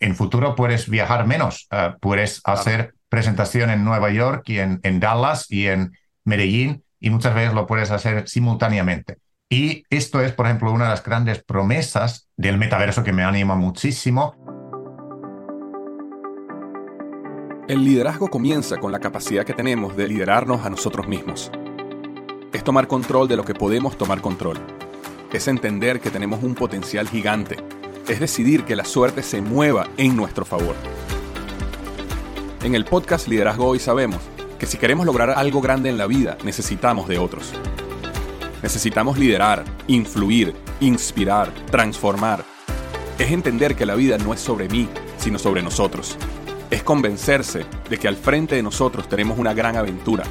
En futuro puedes viajar menos, uh, puedes hacer presentación en Nueva York y en, en Dallas y en Medellín y muchas veces lo puedes hacer simultáneamente. Y esto es, por ejemplo, una de las grandes promesas del metaverso que me anima muchísimo. El liderazgo comienza con la capacidad que tenemos de liderarnos a nosotros mismos. Es tomar control de lo que podemos tomar control. Es entender que tenemos un potencial gigante. Es decidir que la suerte se mueva en nuestro favor. En el podcast Liderazgo Hoy sabemos que si queremos lograr algo grande en la vida, necesitamos de otros. Necesitamos liderar, influir, inspirar, transformar. Es entender que la vida no es sobre mí, sino sobre nosotros. Es convencerse de que al frente de nosotros tenemos una gran aventura,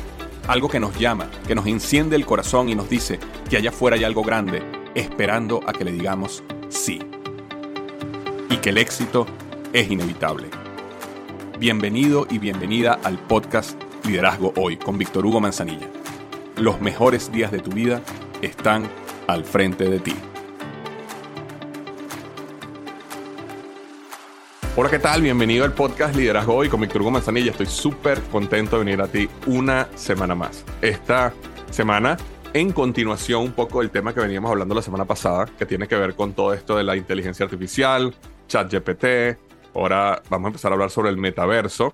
algo que nos llama, que nos enciende el corazón y nos dice que allá afuera hay algo grande, esperando a que le digamos sí. Y que el éxito es inevitable. Bienvenido y bienvenida al podcast Liderazgo Hoy con Víctor Hugo Manzanilla. Los mejores días de tu vida están al frente de ti. Hola, ¿qué tal? Bienvenido al podcast Liderazgo Hoy con Víctor Hugo Manzanilla. Estoy súper contento de venir a ti una semana más. Esta semana, en continuación un poco del tema que veníamos hablando la semana pasada, que tiene que ver con todo esto de la inteligencia artificial, ChatGPT. Ahora vamos a empezar a hablar sobre el metaverso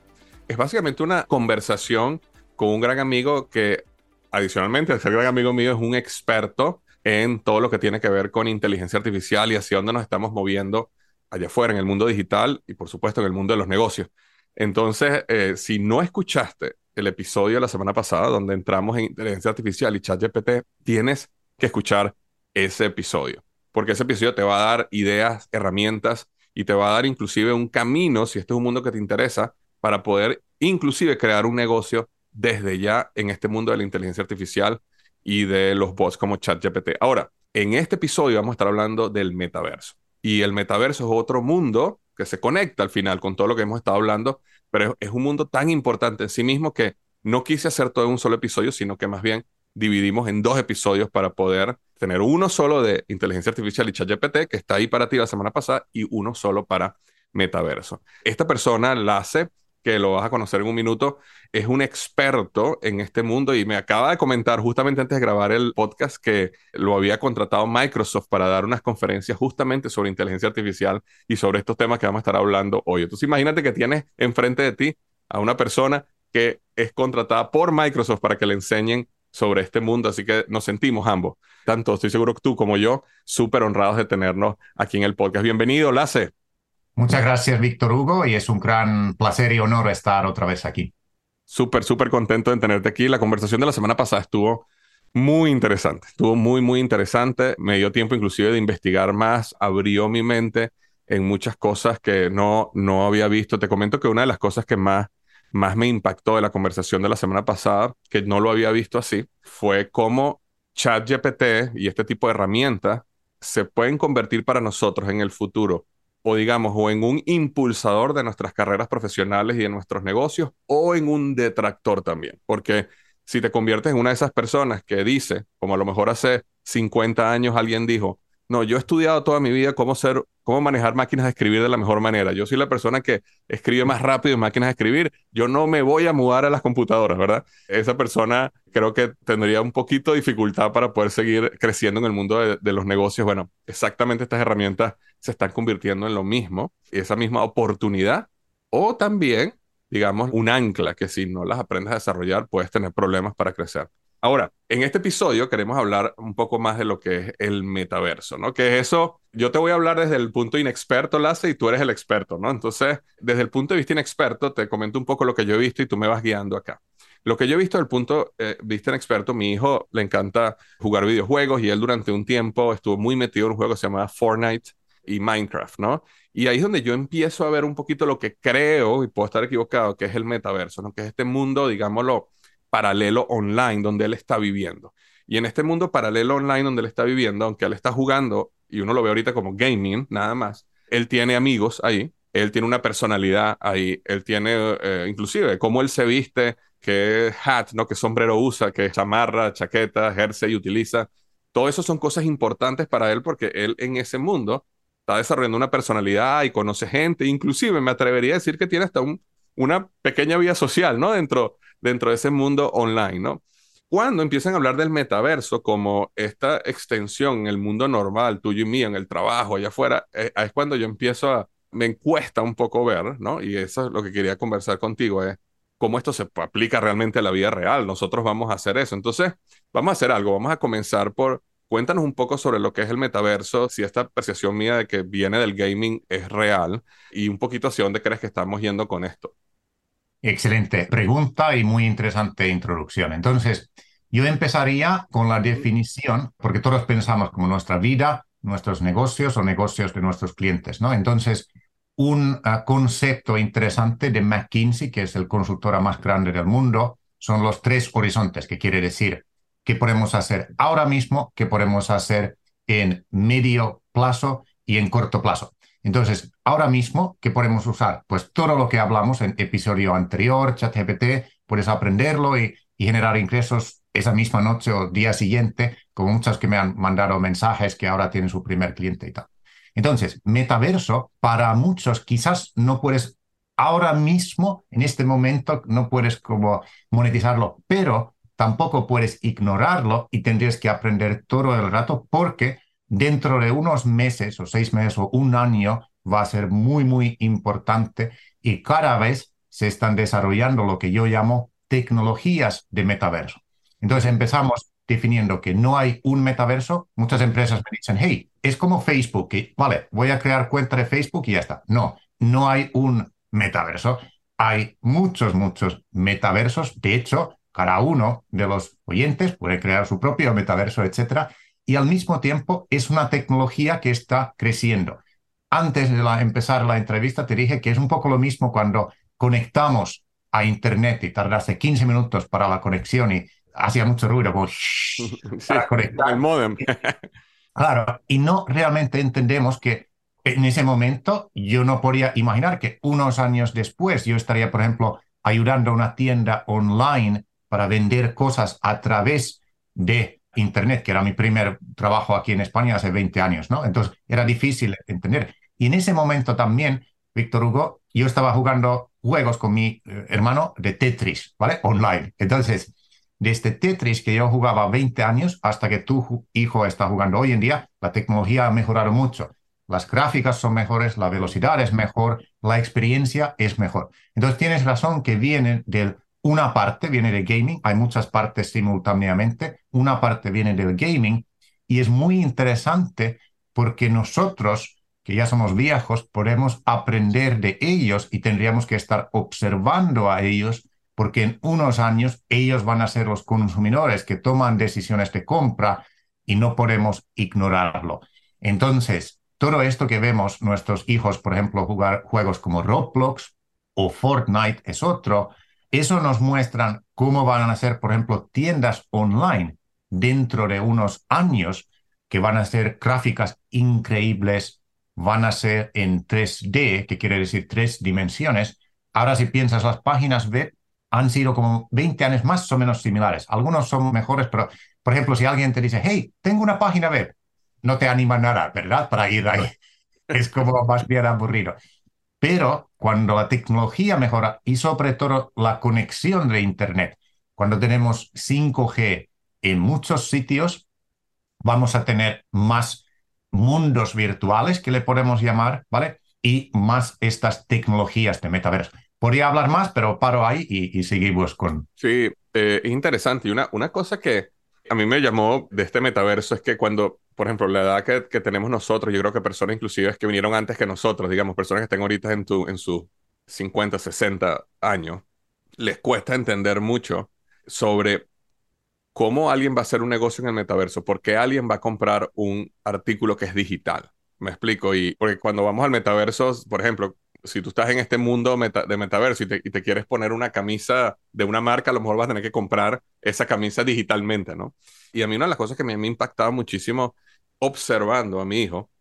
es básicamente una conversación con un gran amigo que, adicionalmente, al ser gran amigo mío, es un experto en todo lo que tiene que ver con inteligencia artificial y hacia dónde nos estamos moviendo allá afuera, en el mundo digital y, por supuesto, en el mundo de los negocios. Entonces, eh, si no escuchaste el episodio de la semana pasada donde entramos en inteligencia artificial y ChatGPT, tienes que escuchar ese episodio, porque ese episodio te va a dar ideas, herramientas y te va a dar inclusive un camino, si este es un mundo que te interesa, para poder inclusive crear un negocio desde ya en este mundo de la inteligencia artificial y de los bots como ChatGPT. Ahora, en este episodio vamos a estar hablando del metaverso. Y el metaverso es otro mundo que se conecta al final con todo lo que hemos estado hablando, pero es un mundo tan importante en sí mismo que no quise hacer todo en un solo episodio, sino que más bien dividimos en dos episodios para poder tener uno solo de inteligencia artificial y ChatGPT, que está ahí para ti la semana pasada, y uno solo para metaverso. Esta persona la hace que lo vas a conocer en un minuto, es un experto en este mundo y me acaba de comentar justamente antes de grabar el podcast que lo había contratado Microsoft para dar unas conferencias justamente sobre inteligencia artificial y sobre estos temas que vamos a estar hablando hoy. Entonces imagínate que tienes enfrente de ti a una persona que es contratada por Microsoft para que le enseñen sobre este mundo, así que nos sentimos ambos, tanto estoy seguro que tú como yo, súper honrados de tenernos aquí en el podcast. Bienvenido, Lace. Muchas gracias, Víctor Hugo, y es un gran placer y honor estar otra vez aquí. Súper, súper contento de tenerte aquí. La conversación de la semana pasada estuvo muy interesante, estuvo muy, muy interesante. Me dio tiempo inclusive de investigar más, abrió mi mente en muchas cosas que no, no había visto. Te comento que una de las cosas que más, más me impactó de la conversación de la semana pasada, que no lo había visto así, fue cómo ChatGPT y este tipo de herramientas se pueden convertir para nosotros en el futuro o digamos, o en un impulsador de nuestras carreras profesionales y de nuestros negocios, o en un detractor también. Porque si te conviertes en una de esas personas que dice, como a lo mejor hace 50 años alguien dijo, no, yo he estudiado toda mi vida cómo ser, cómo manejar máquinas de escribir de la mejor manera. Yo soy la persona que escribe más rápido en máquinas de escribir. Yo no me voy a mudar a las computadoras, ¿verdad? Esa persona creo que tendría un poquito de dificultad para poder seguir creciendo en el mundo de, de los negocios. Bueno, exactamente estas herramientas se están convirtiendo en lo mismo, esa misma oportunidad, o también, digamos, un ancla que si no las aprendes a desarrollar puedes tener problemas para crecer. Ahora, en este episodio queremos hablar un poco más de lo que es el metaverso, ¿no? Que es eso, yo te voy a hablar desde el punto inexperto, Lace, y tú eres el experto, ¿no? Entonces, desde el punto de vista inexperto, te comento un poco lo que yo he visto y tú me vas guiando acá. Lo que yo he visto desde el punto de eh, vista inexperto, mi hijo le encanta jugar videojuegos y él durante un tiempo estuvo muy metido en un juego que se llama Fortnite y Minecraft, ¿no? Y ahí es donde yo empiezo a ver un poquito lo que creo, y puedo estar equivocado, que es el metaverso, ¿no? Que es este mundo, digámoslo, paralelo online donde él está viviendo. Y en este mundo paralelo online donde él está viviendo, aunque él está jugando, y uno lo ve ahorita como gaming, nada más, él tiene amigos ahí, él tiene una personalidad ahí, él tiene, eh, inclusive, cómo él se viste, qué hat, ¿no? qué sombrero usa, qué chamarra, chaqueta, jersey utiliza. Todo eso son cosas importantes para él porque él en ese mundo está desarrollando una personalidad y conoce gente. Inclusive me atrevería a decir que tiene hasta un, una pequeña vida social, ¿no? Dentro, dentro de ese mundo online, ¿no? Cuando empiezan a hablar del metaverso como esta extensión en el mundo normal, tuyo y mío, en el trabajo, allá afuera, eh, es cuando yo empiezo a, me cuesta un poco ver, ¿no? Y eso es lo que quería conversar contigo, es cómo esto se aplica realmente a la vida real. Nosotros vamos a hacer eso. Entonces, vamos a hacer algo. Vamos a comenzar por, cuéntanos un poco sobre lo que es el metaverso, si esta percepción mía de que viene del gaming es real y un poquito hacia dónde crees que estamos yendo con esto. Excelente pregunta y muy interesante introducción. Entonces, yo empezaría con la definición, porque todos pensamos como nuestra vida, nuestros negocios o negocios de nuestros clientes, ¿no? Entonces, un ah, concepto interesante de McKinsey, que es el consultora más grande del mundo, son los tres horizontes, que quiere decir qué podemos hacer ahora mismo, qué podemos hacer en medio plazo y en corto plazo. Entonces, ahora mismo, ¿qué podemos usar? Pues todo lo que hablamos en episodio anterior, ChatGPT, puedes aprenderlo y, generar ingresos esa misma noche o día siguiente, como muchas que me han mandado mensajes que ahora tienen su primer cliente y tal. Entonces, metaverso, para muchos quizás no puedes, ahora mismo, en este momento, no puedes como monetizarlo, pero tampoco puedes ignorarlo y tendrías que aprender todo el rato porque dentro de unos meses o seis meses o un año va a ser muy, muy importante y cada vez se están desarrollando lo que yo llamo tecnologías de metaverso. Entonces empezamos definiendo que no hay un metaverso, muchas empresas me dicen, hey, es como Facebook, que, vale, voy a crear cuenta de Facebook y ya está. No, no hay un metaverso. Hay muchos, muchos metaversos. De hecho, cada uno de los oyentes puede crear su propio metaverso, etcétera. Y al mismo tiempo es una tecnología que está creciendo. Antes de empezar la entrevista te dije que es un poco lo mismo cuando conectamos a Internet y tardase 15 minutos para la conexión y hacía mucho ruido, como para conectar. El modem. claro, y no realmente entendemos que en ese momento yo no podía imaginar que unos años después yo estaría, por ejemplo, ayudando a una tienda online para vender cosas a través de Internet, que era mi primer trabajo aquí en España hace 20 años, ¿no? Entonces era difícil entender. Y en ese momento también, Víctor Hugo, yo estaba jugando juegos con mi eh, hermano de Tetris, ¿vale? Online. Entonces, desde Tetris que yo jugaba 20 años hasta que tu hijo está jugando hoy en día, la tecnología ha mejorado mucho. Las gráficas son mejores, la velocidad es mejor, la experiencia es mejor. Entonces tienes razón que viene de una parte, viene de gaming, hay muchas partes simultáneamente, una parte viene del gaming y es muy interesante porque nosotros, que ya somos viejos, podemos aprender de ellos y tendríamos que estar observando a ellos porque en unos años ellos van a ser los consumidores que toman decisiones de compra y no podemos ignorarlo. Entonces, todo esto que vemos nuestros hijos, por ejemplo, jugar juegos como Roblox o Fortnite es otro, eso nos muestra cómo van a ser, por ejemplo, tiendas online dentro de unos años que van a ser gráficas increíbles, van a ser en 3D, que quiere decir tres dimensiones. Ahora si piensas las páginas web, han sido como 20 años más o menos similares. Algunos son mejores, pero, por ejemplo, si alguien te dice, hey, tengo una página web, no te anima nada, ¿verdad? Para ir ahí. Es como más bien aburrido. Pero cuando la tecnología mejora y sobre todo la conexión de Internet, cuando tenemos 5G en muchos sitios, vamos a tener más mundos virtuales que le podemos llamar, ¿vale? Y más estas tecnologías de metaverso. Podría hablar más, pero paro ahí y, seguimos con... Sí, eh, es interesante. Y una, una cosa que a mí me llamó de este metaverso es que cuando, por ejemplo, la edad que, que tenemos nosotros, yo creo que personas inclusive que vinieron antes que nosotros, digamos, personas que estén ahorita en, en sus 50, 60 años, les cuesta entender mucho sobre cómo alguien va a hacer un negocio en el metaverso, por qué alguien va a comprar un artículo que es digital. Me explico. Y porque cuando vamos al metaverso, por ejemplo, si tú estás en este mundo de metaverso y te, quieres poner una camisa de una marca, a lo mejor vas a tener que comprar esa camisa digitalmente, ¿no? Y a mí una de las cosas que me, me ha impactado muchísimo observando a mi hijo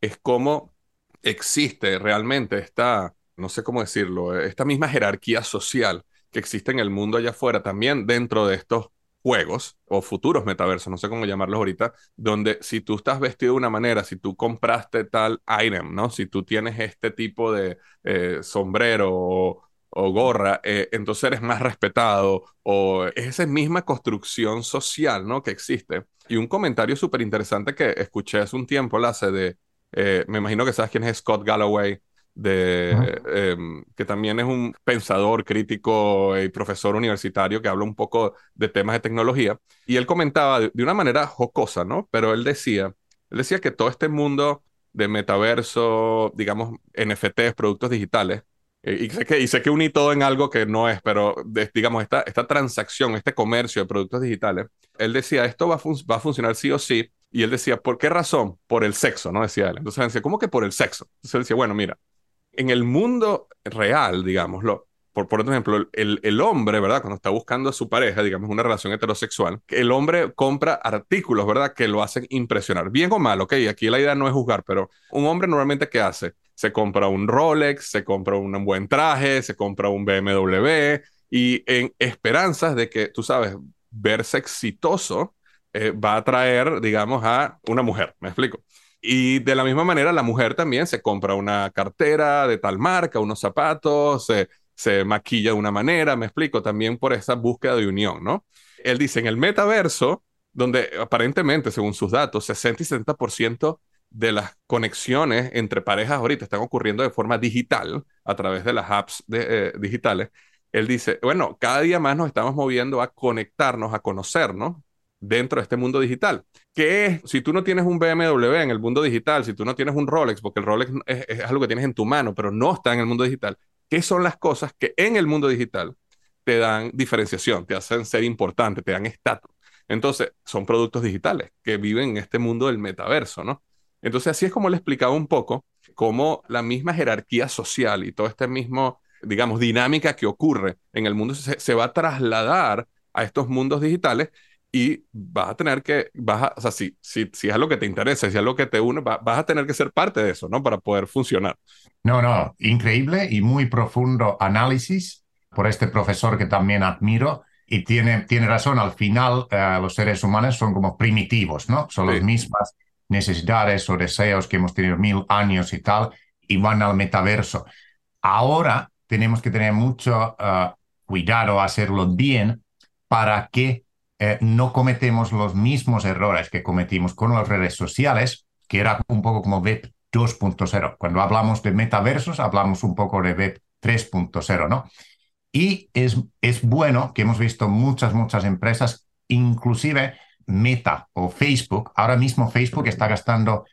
es cómo existe realmente esta, no sé cómo decirlo, esta misma jerarquía social que existe en el mundo allá afuera, también dentro de estos juegos o futuros metaversos, no sé cómo llamarlos ahorita, donde si tú estás vestido de una manera, si tú compraste tal item, ¿no? Si tú tienes este tipo de eh, sombrero o, gorra, eh, entonces eres más respetado o es esa misma construcción social, ¿no? Que existe. Y un comentario súper interesante que escuché hace un tiempo, la hace de, eh, me imagino que sabes quién es Scott Galloway, de, em, que también es un pensador crítico y profesor universitario que habla un poco de temas de tecnología. Y él comentaba de, una manera jocosa, ¿no? Pero él decía, él decía que todo este mundo de metaverso, digamos, NFTs, productos digitales, y, sé que, y sé que uní todo en algo que no es, pero digamos, esta, esta transacción, este comercio de productos digitales, él decía, esto va a, va a funcionar sí o sí. Y él decía, ¿por qué razón? Por el sexo, ¿no? Decía él. Entonces él decía, ¿cómo que por el sexo? Entonces él decía, bueno, mira, en el mundo real, digámoslo, por, por ejemplo, el, el, hombre, ¿verdad? Cuando está buscando a su pareja, digamos, una relación heterosexual, el hombre compra artículos, ¿verdad? Que lo hacen impresionar. Bien o mal, ok, aquí la idea no es juzgar, pero un hombre normalmente, ¿qué hace? Se compra un Rolex, se compra un buen traje, se compra un BMW y en esperanzas de que, tú sabes, verse exitoso eh, va a traer, digamos, a una mujer, ¿me explico? Y de la misma manera, la mujer también se compra una cartera de tal marca, unos zapatos, se, se maquilla de una manera, me explico, también por esa búsqueda de unión, ¿no? Él dice, en el metaverso, donde aparentemente, según sus datos, 60 y 70% de las conexiones entre parejas ahorita están ocurriendo de forma digital, a través de las apps eh, digitales, él dice, bueno, cada día más nos estamos moviendo a conectarnos, a conocernos dentro de este mundo digital. ¿Qué es? Si tú no tienes un BMW en el mundo digital, si tú no tienes un Rolex, porque el Rolex es, algo que tienes en tu mano, pero no está en el mundo digital, ¿qué son las cosas que en el mundo digital te dan diferenciación, te hacen ser importante, te dan estatus? Entonces, son productos digitales que viven en este mundo del metaverso, ¿no? Entonces, así es como le explicaba un poco cómo la misma jerarquía social y todo este mismo, digamos, dinámica que ocurre en el mundo se, se va a trasladar a estos mundos digitales y vas a tener que, vas o sea, si, si, si, es algo que te interesa, si es algo que te une, vas a tener que ser parte de eso, ¿no? Para poder funcionar. No, no, increíble y muy profundo análisis por este profesor que también admiro y tiene, tiene razón, al final eh, los seres humanos son como primitivos, ¿no? Son las mismas necesidades o deseos que hemos tenido mil años y tal, y van al metaverso. Ahora tenemos que tener mucho uh, cuidado, hacerlo bien, para que eh, no cometemos los mismos errores que cometimos con las redes sociales, que era un poco como Web 2.0. Cuando hablamos de metaversos, hablamos un poco de Web 3.0, ¿no? Y es, es bueno que hemos visto muchas, muchas empresas, inclusive Meta o Facebook. Ahora mismo Facebook está gastando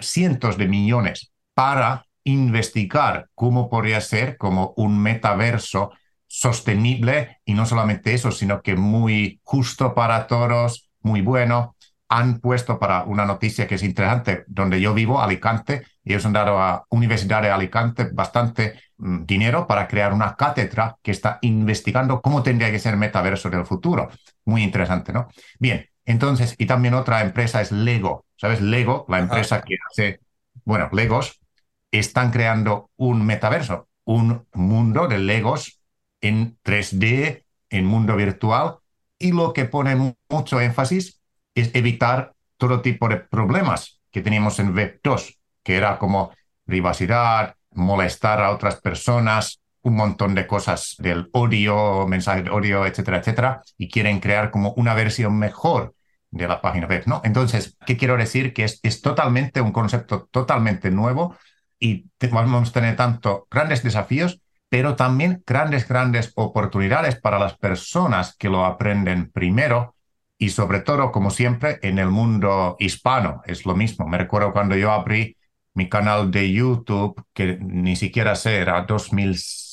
cientos de millones para investigar cómo podría ser como un metaverso sostenible y no solamente eso, sino que muy justo para todos, muy bueno. Han puesto para una noticia que es interesante, donde yo vivo, Alicante, y ellos han dado a Universidad de Alicante bastante mm, dinero para crear una cátedra que está investigando cómo tendría que ser metaverso del futuro. Muy interesante, ¿no? Bien, entonces, y también otra empresa es Lego. ¿Sabes? Lego, la empresa que hace, bueno, Legos, están creando un metaverso, un mundo de Legos en 3D, en mundo virtual, y lo que pone mucho énfasis es evitar todo tipo de problemas que teníamos en Web 2, que era como privacidad, molestar a otras personas, un montón de cosas del odio, mensaje de odio, etcétera, etcétera, y quieren crear como una versión mejor de la página web, ¿no? Entonces, ¿qué quiero decir? Que es, es totalmente un concepto totalmente nuevo y vamos a tener tanto grandes desafíos pero también grandes, grandes oportunidades para las personas que lo aprenden primero y sobre todo, como siempre, en el mundo hispano. Es lo mismo. Me recuerdo cuando yo abrí mi canal de YouTube, que ni siquiera sé, era 2006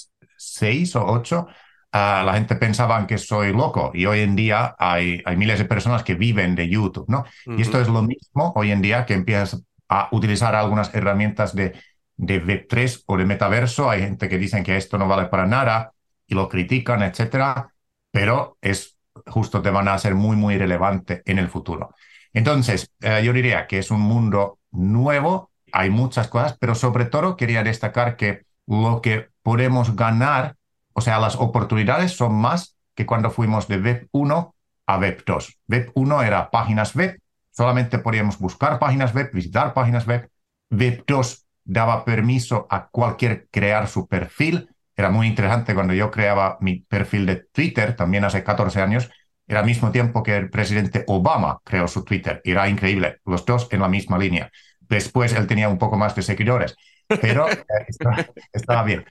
o 2008, ah, la gente pensaba que soy loco y hoy en día hay, hay miles de personas que viven de YouTube, ¿no? Y esto es lo mismo hoy en día que empiezas a utilizar algunas herramientas de, de Web3 o de metaverso. Hay gente que dicen que esto no vale para nada y lo critican, etcétera, pero es justo te van a ser muy, muy relevante en el futuro. Entonces, eh, yo diría que es un mundo nuevo, hay muchas cosas, pero sobre todo quería destacar que lo que podemos ganar, o sea, las oportunidades son más que cuando fuimos de Web 1 a Web 2. Web 1 era páginas web, solamente podíamos buscar páginas web, visitar páginas web. Web 2 daba permiso a cualquier crear su perfil. Era muy interesante cuando yo creaba mi perfil de Twitter, también hace 14 años, era al mismo tiempo que el presidente Obama creó su Twitter. Era increíble, los dos en la misma línea. Después él tenía un poco más de seguidores, pero eh, estaba, bien.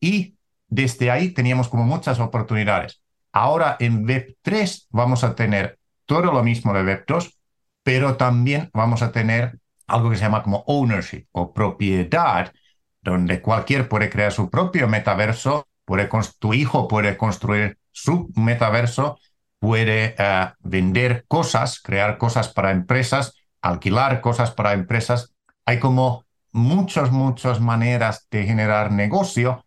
Y desde ahí teníamos como muchas oportunidades. Ahora en Web3 vamos a tener todo lo mismo de Web2, pero también vamos a tener algo que se llama como ownership o propiedad, donde cualquier puede crear su propio metaverso, puede, tu hijo puede construir su metaverso puede eh, vender cosas, crear cosas para empresas, alquilar cosas para empresas. Hay como muchas, muchas maneras de generar negocio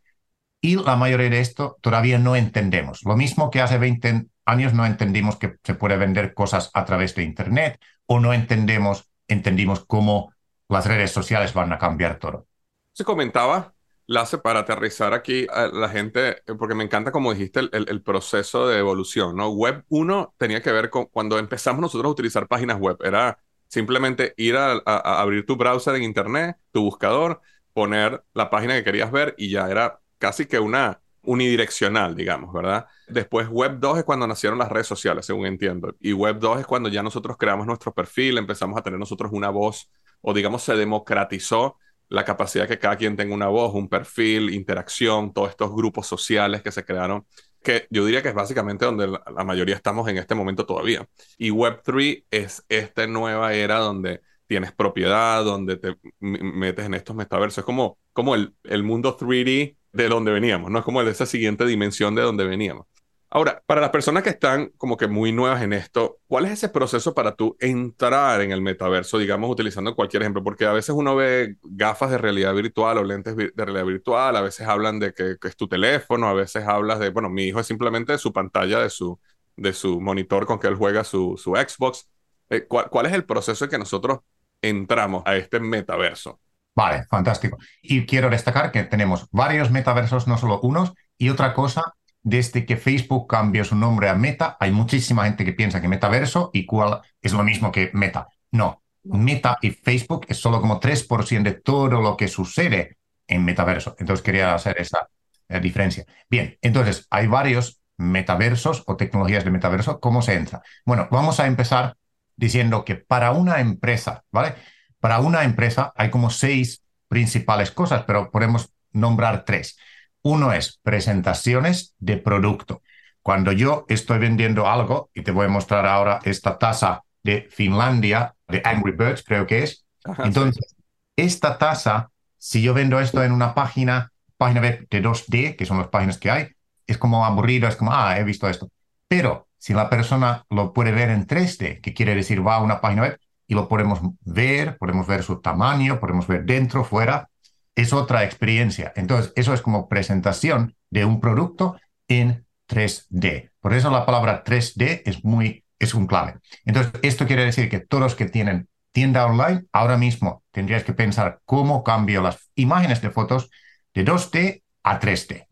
y la mayoría de esto todavía no entendemos. Lo mismo que hace 20 años no entendimos que se puede vender cosas a través de Internet o no entendemos, entendimos cómo las redes sociales van a cambiar todo. Se comentaba Lace, para aterrizar aquí a la gente, porque me encanta como dijiste el, el, proceso de evolución, ¿no? Web 1 tenía que ver con cuando empezamos nosotros a utilizar páginas web, era simplemente ir a, abrir tu browser en internet, tu buscador, poner la página que querías ver y ya era casi que una unidireccional, digamos, ¿verdad? Después Web 2 es cuando nacieron las redes sociales, según entiendo, y Web 2 es cuando ya nosotros creamos nuestro perfil, empezamos a tener nosotros una voz, o digamos se democratizó la capacidad que cada quien tenga una voz, un perfil, interacción, todos estos grupos sociales que se crearon, que yo diría que es básicamente donde la, mayoría estamos en este momento todavía. Y Web3 es esta nueva era donde tienes propiedad, donde te metes en estos metaversos. Es como, como el, el mundo 3D de donde veníamos, no es como de esa siguiente dimensión de donde veníamos. Ahora, para las personas que están como que muy nuevas en esto, ¿cuál es ese proceso para tú entrar en el metaverso, digamos, utilizando cualquier ejemplo? Porque a veces uno ve gafas de realidad virtual o lentes de realidad virtual, a veces hablan de que, es tu teléfono, a veces hablas de, bueno, mi hijo es simplemente su pantalla de su, de su monitor con que él juega su, su Xbox. Eh, ¿cuál, ¿Cuál es el proceso en que nosotros entramos a este metaverso? Vale, fantástico. Y quiero destacar que tenemos varios metaversos, no solo unos, y otra cosa desde que Facebook cambió su nombre a Meta, hay muchísima gente que piensa que metaverso y cuál es lo mismo que Meta. No, Meta y Facebook es solo como 3% de todo lo que sucede en metaverso. Entonces quería hacer esa eh, diferencia. Bien, entonces hay varios metaversos o tecnologías de metaverso. ¿Cómo se entra? Bueno, vamos a empezar diciendo que para una empresa, ¿vale? Para una empresa hay como seis principales cosas, pero podemos nombrar tres. Uno es presentaciones de producto. Cuando yo estoy vendiendo algo, y te voy a mostrar ahora esta taza de Finlandia, de Angry Birds, creo que es. Entonces, esta taza, si yo vendo esto en una página, página web de 2D, que son las páginas que hay, es como aburrido, es como, ah, he visto esto. Pero si la persona lo puede ver en 3D, que quiere decir va a una página web y lo podemos ver, podemos ver su tamaño, podemos ver dentro, fuera, es otra experiencia. Entonces, eso es como presentación de un producto en 3D. Por eso la palabra 3D es muy, es un clave. Entonces, esto quiere decir que todos los que tienen tienda online, ahora mismo tendrías que pensar cómo cambio las imágenes de fotos de 2D a 3D.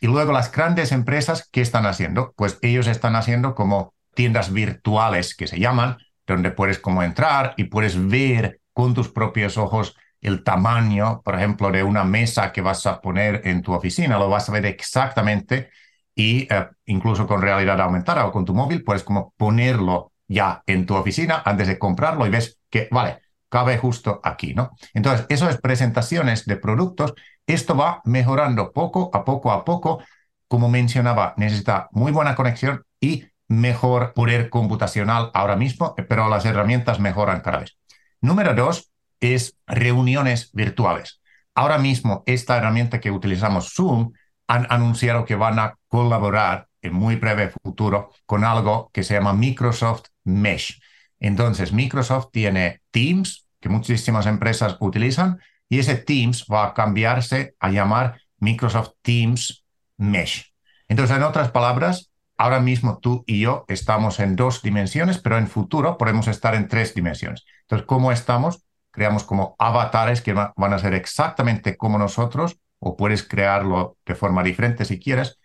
Y luego las grandes empresas, ¿qué están haciendo? Pues ellos están haciendo como tiendas virtuales que se llaman, donde puedes como entrar y puedes ver con tus propios ojos el tamaño, por ejemplo, de una mesa que vas a poner en tu oficina, lo vas a ver exactamente y eh, incluso con realidad aumentada o con tu móvil puedes como ponerlo ya en tu oficina antes de comprarlo y ves que, vale, cabe justo aquí, ¿no? Entonces, eso es presentaciones de productos. Esto va mejorando poco a poco a poco. Como mencionaba, necesita muy buena conexión y mejor poder computacional ahora mismo, pero las herramientas mejoran cada vez. Número dos, es reuniones virtuales. Ahora mismo, esta herramienta que utilizamos, Zoom, han anunciado que van a colaborar en muy breve futuro con algo que se llama Microsoft Mesh. Entonces, Microsoft tiene Teams, que muchísimas empresas utilizan y ese Teams va a cambiarse a llamar Microsoft Teams Mesh. Entonces, en otras palabras, ahora mismo tú y yo estamos en dos dimensiones, pero en futuro podemos estar en tres dimensiones. Entonces, ¿cómo estamos? Creamos como avatares que van a ser exactamente como nosotros, o puedes crearlo de forma diferente si quieres.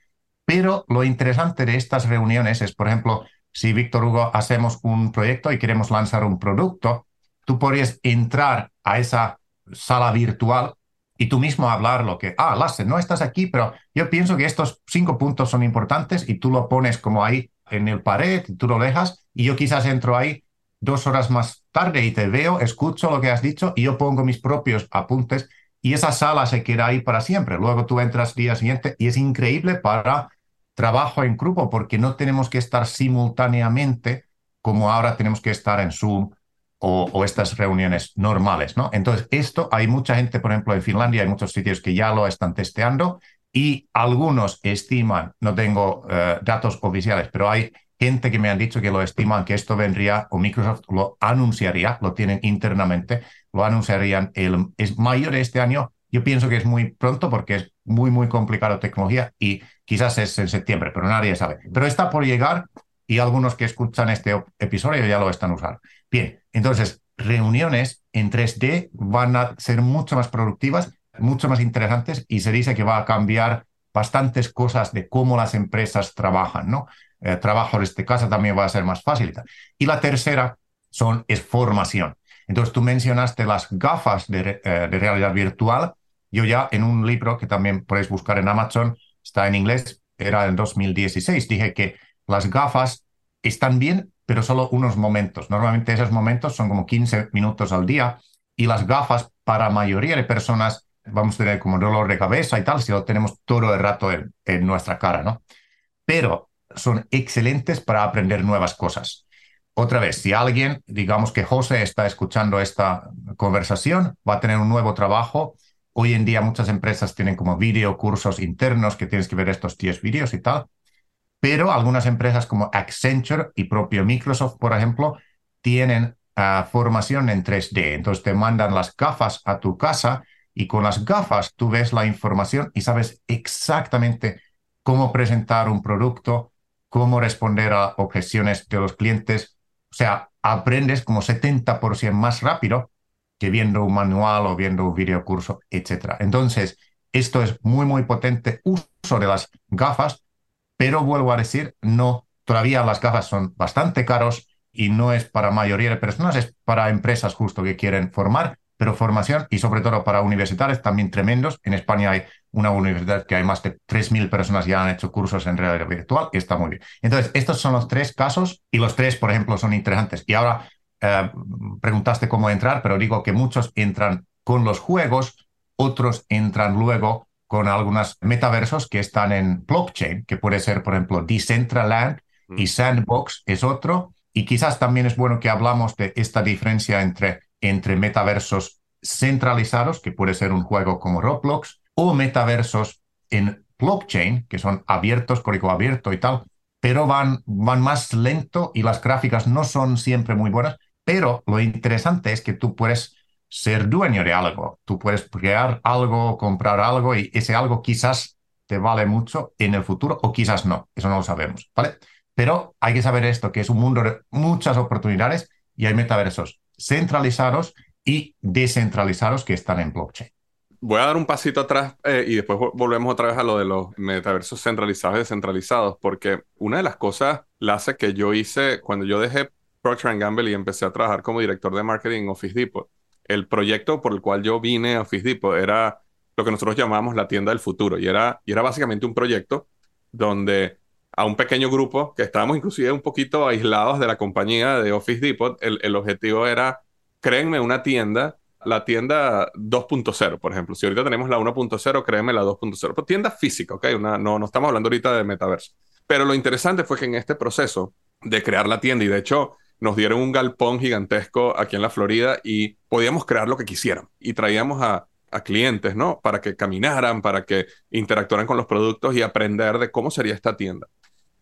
Pero lo interesante de estas reuniones es, por ejemplo, si Víctor Hugo hacemos un proyecto y queremos lanzar un producto, tú podrías entrar a esa sala virtual y tú mismo hablar lo que, ah, Lasse, no estás aquí, pero yo pienso que estos cinco puntos son importantes y tú lo pones como ahí en el pared, tú lo dejas y yo quizás entro ahí dos horas más tarde y te veo, escucho lo que has dicho y yo pongo mis propios apuntes y esa sala se queda ahí para siempre. Luego tú entras día siguiente y es increíble para trabajo en grupo porque no tenemos que estar simultáneamente como ahora tenemos que estar en Zoom o, estas reuniones normales, ¿no? Entonces, esto hay mucha gente, por ejemplo, en Finlandia hay muchos sitios que ya lo están testeando y algunos estiman, no tengo eh, datos oficiales, pero hay gente que me han dicho que lo estiman que esto vendría o Microsoft lo anunciaría, lo tienen internamente, lo anunciarían el es mayo de este año. Yo pienso que es muy pronto porque es muy, muy complicado tecnología y quizás es en septiembre, pero nadie sabe. Pero está por llegar y algunos que escuchan este episodio ya lo están usando. Bien, entonces, reuniones en 3D van a ser mucho más productivas, mucho más interesantes y se dice que va a cambiar bastantes cosas de cómo las empresas trabajan, ¿no? Eh, trabajo desde casa también va a ser más fácil. Y la tercera son, es formación. Entonces, tú mencionaste las gafas de, eh, de realidad virtual. Yo ya en un libro que también podéis buscar en Amazon, está en inglés, era en 2016, dije que las gafas están bien, pero solo unos momentos. Normalmente esos momentos son como 15 minutos al día y las gafas para mayoría de personas vamos a tener como dolor de cabeza y tal si lo tenemos todo el rato en, en nuestra cara, ¿no? Pero son excelentes para aprender nuevas cosas. Otra vez, si alguien, digamos que José está escuchando esta conversación, va a tener un nuevo trabajo. Hoy en día muchas empresas tienen como video cursos internos que tienes que ver estos 10 vídeos y tal pero algunas empresas como Accenture y propio Microsoft, por ejemplo, tienen ah, formación en 3D. Entonces te mandan las gafas a tu casa y con las gafas tú ves la información y sabes exactamente cómo presentar un producto, cómo responder a objeciones de los clientes. O sea, aprendes como 70% más rápido que viendo un manual o viendo un videocurso, etc. Entonces, esto es muy, muy potente uso de las gafas pero vuelvo a decir, no, todavía las gafas son bastante caros y no es para mayoría de personas, es para empresas justo que quieren formar, pero formación y sobre todo para universitarios también tremendos. En España hay una universidad que hay más de 3.000 personas ya han hecho cursos en realidad virtual y está muy bien. Entonces, estos son los tres casos y los tres, por ejemplo, son interesantes. Y ahora eh, preguntaste cómo entrar, pero digo que muchos entran con los juegos, otros entran luego con algunos metaversos que están en blockchain, que puede ser, por ejemplo, Decentraland y mm. Sandbox es otro. Y quizás también es bueno que hablamos de esta diferencia entre, entre metaversos centralizados, que puede ser un juego como Roblox, o metaversos en blockchain, que son abiertos, código abierto y tal, pero van, van más lento y las gráficas no son siempre muy buenas. Pero lo interesante es que tú puedes ser dueño de algo. Tú puedes crear algo, comprar algo y ese algo quizás te vale mucho en el futuro o quizás no. Eso no lo sabemos, ¿vale? Pero hay que saber esto, que es un mundo de muchas oportunidades y hay metaversos centralizados y descentralizados que están en blockchain. Voy a dar un pasito atrás eh, y después volvemos otra vez a lo de los metaversos centralizados y descentralizados, porque una de las cosas, la hace que yo hice cuando yo dejé Procter Gamble y empecé a trabajar como director de marketing en Office Depot, el proyecto por el cual yo vine a Office Depot era lo que nosotros llamamos la tienda del futuro y era, y era básicamente un proyecto donde a un pequeño grupo que estábamos inclusive un poquito aislados de la compañía de Office Depot, el, el objetivo era, créenme, una tienda, la tienda 2.0, por ejemplo. Si ahorita tenemos la 1.0, créeme la 2.0. Pero tienda física, ¿ok? Una, no, no estamos hablando ahorita de metaverso. Pero lo interesante fue que en este proceso de crear la tienda, y de hecho nos dieron un galpón gigantesco aquí en la Florida y podíamos crear lo que quisieran. Y traíamos a, clientes, ¿no? Para que caminaran, para que interactuaran con los productos y aprender de cómo sería esta tienda.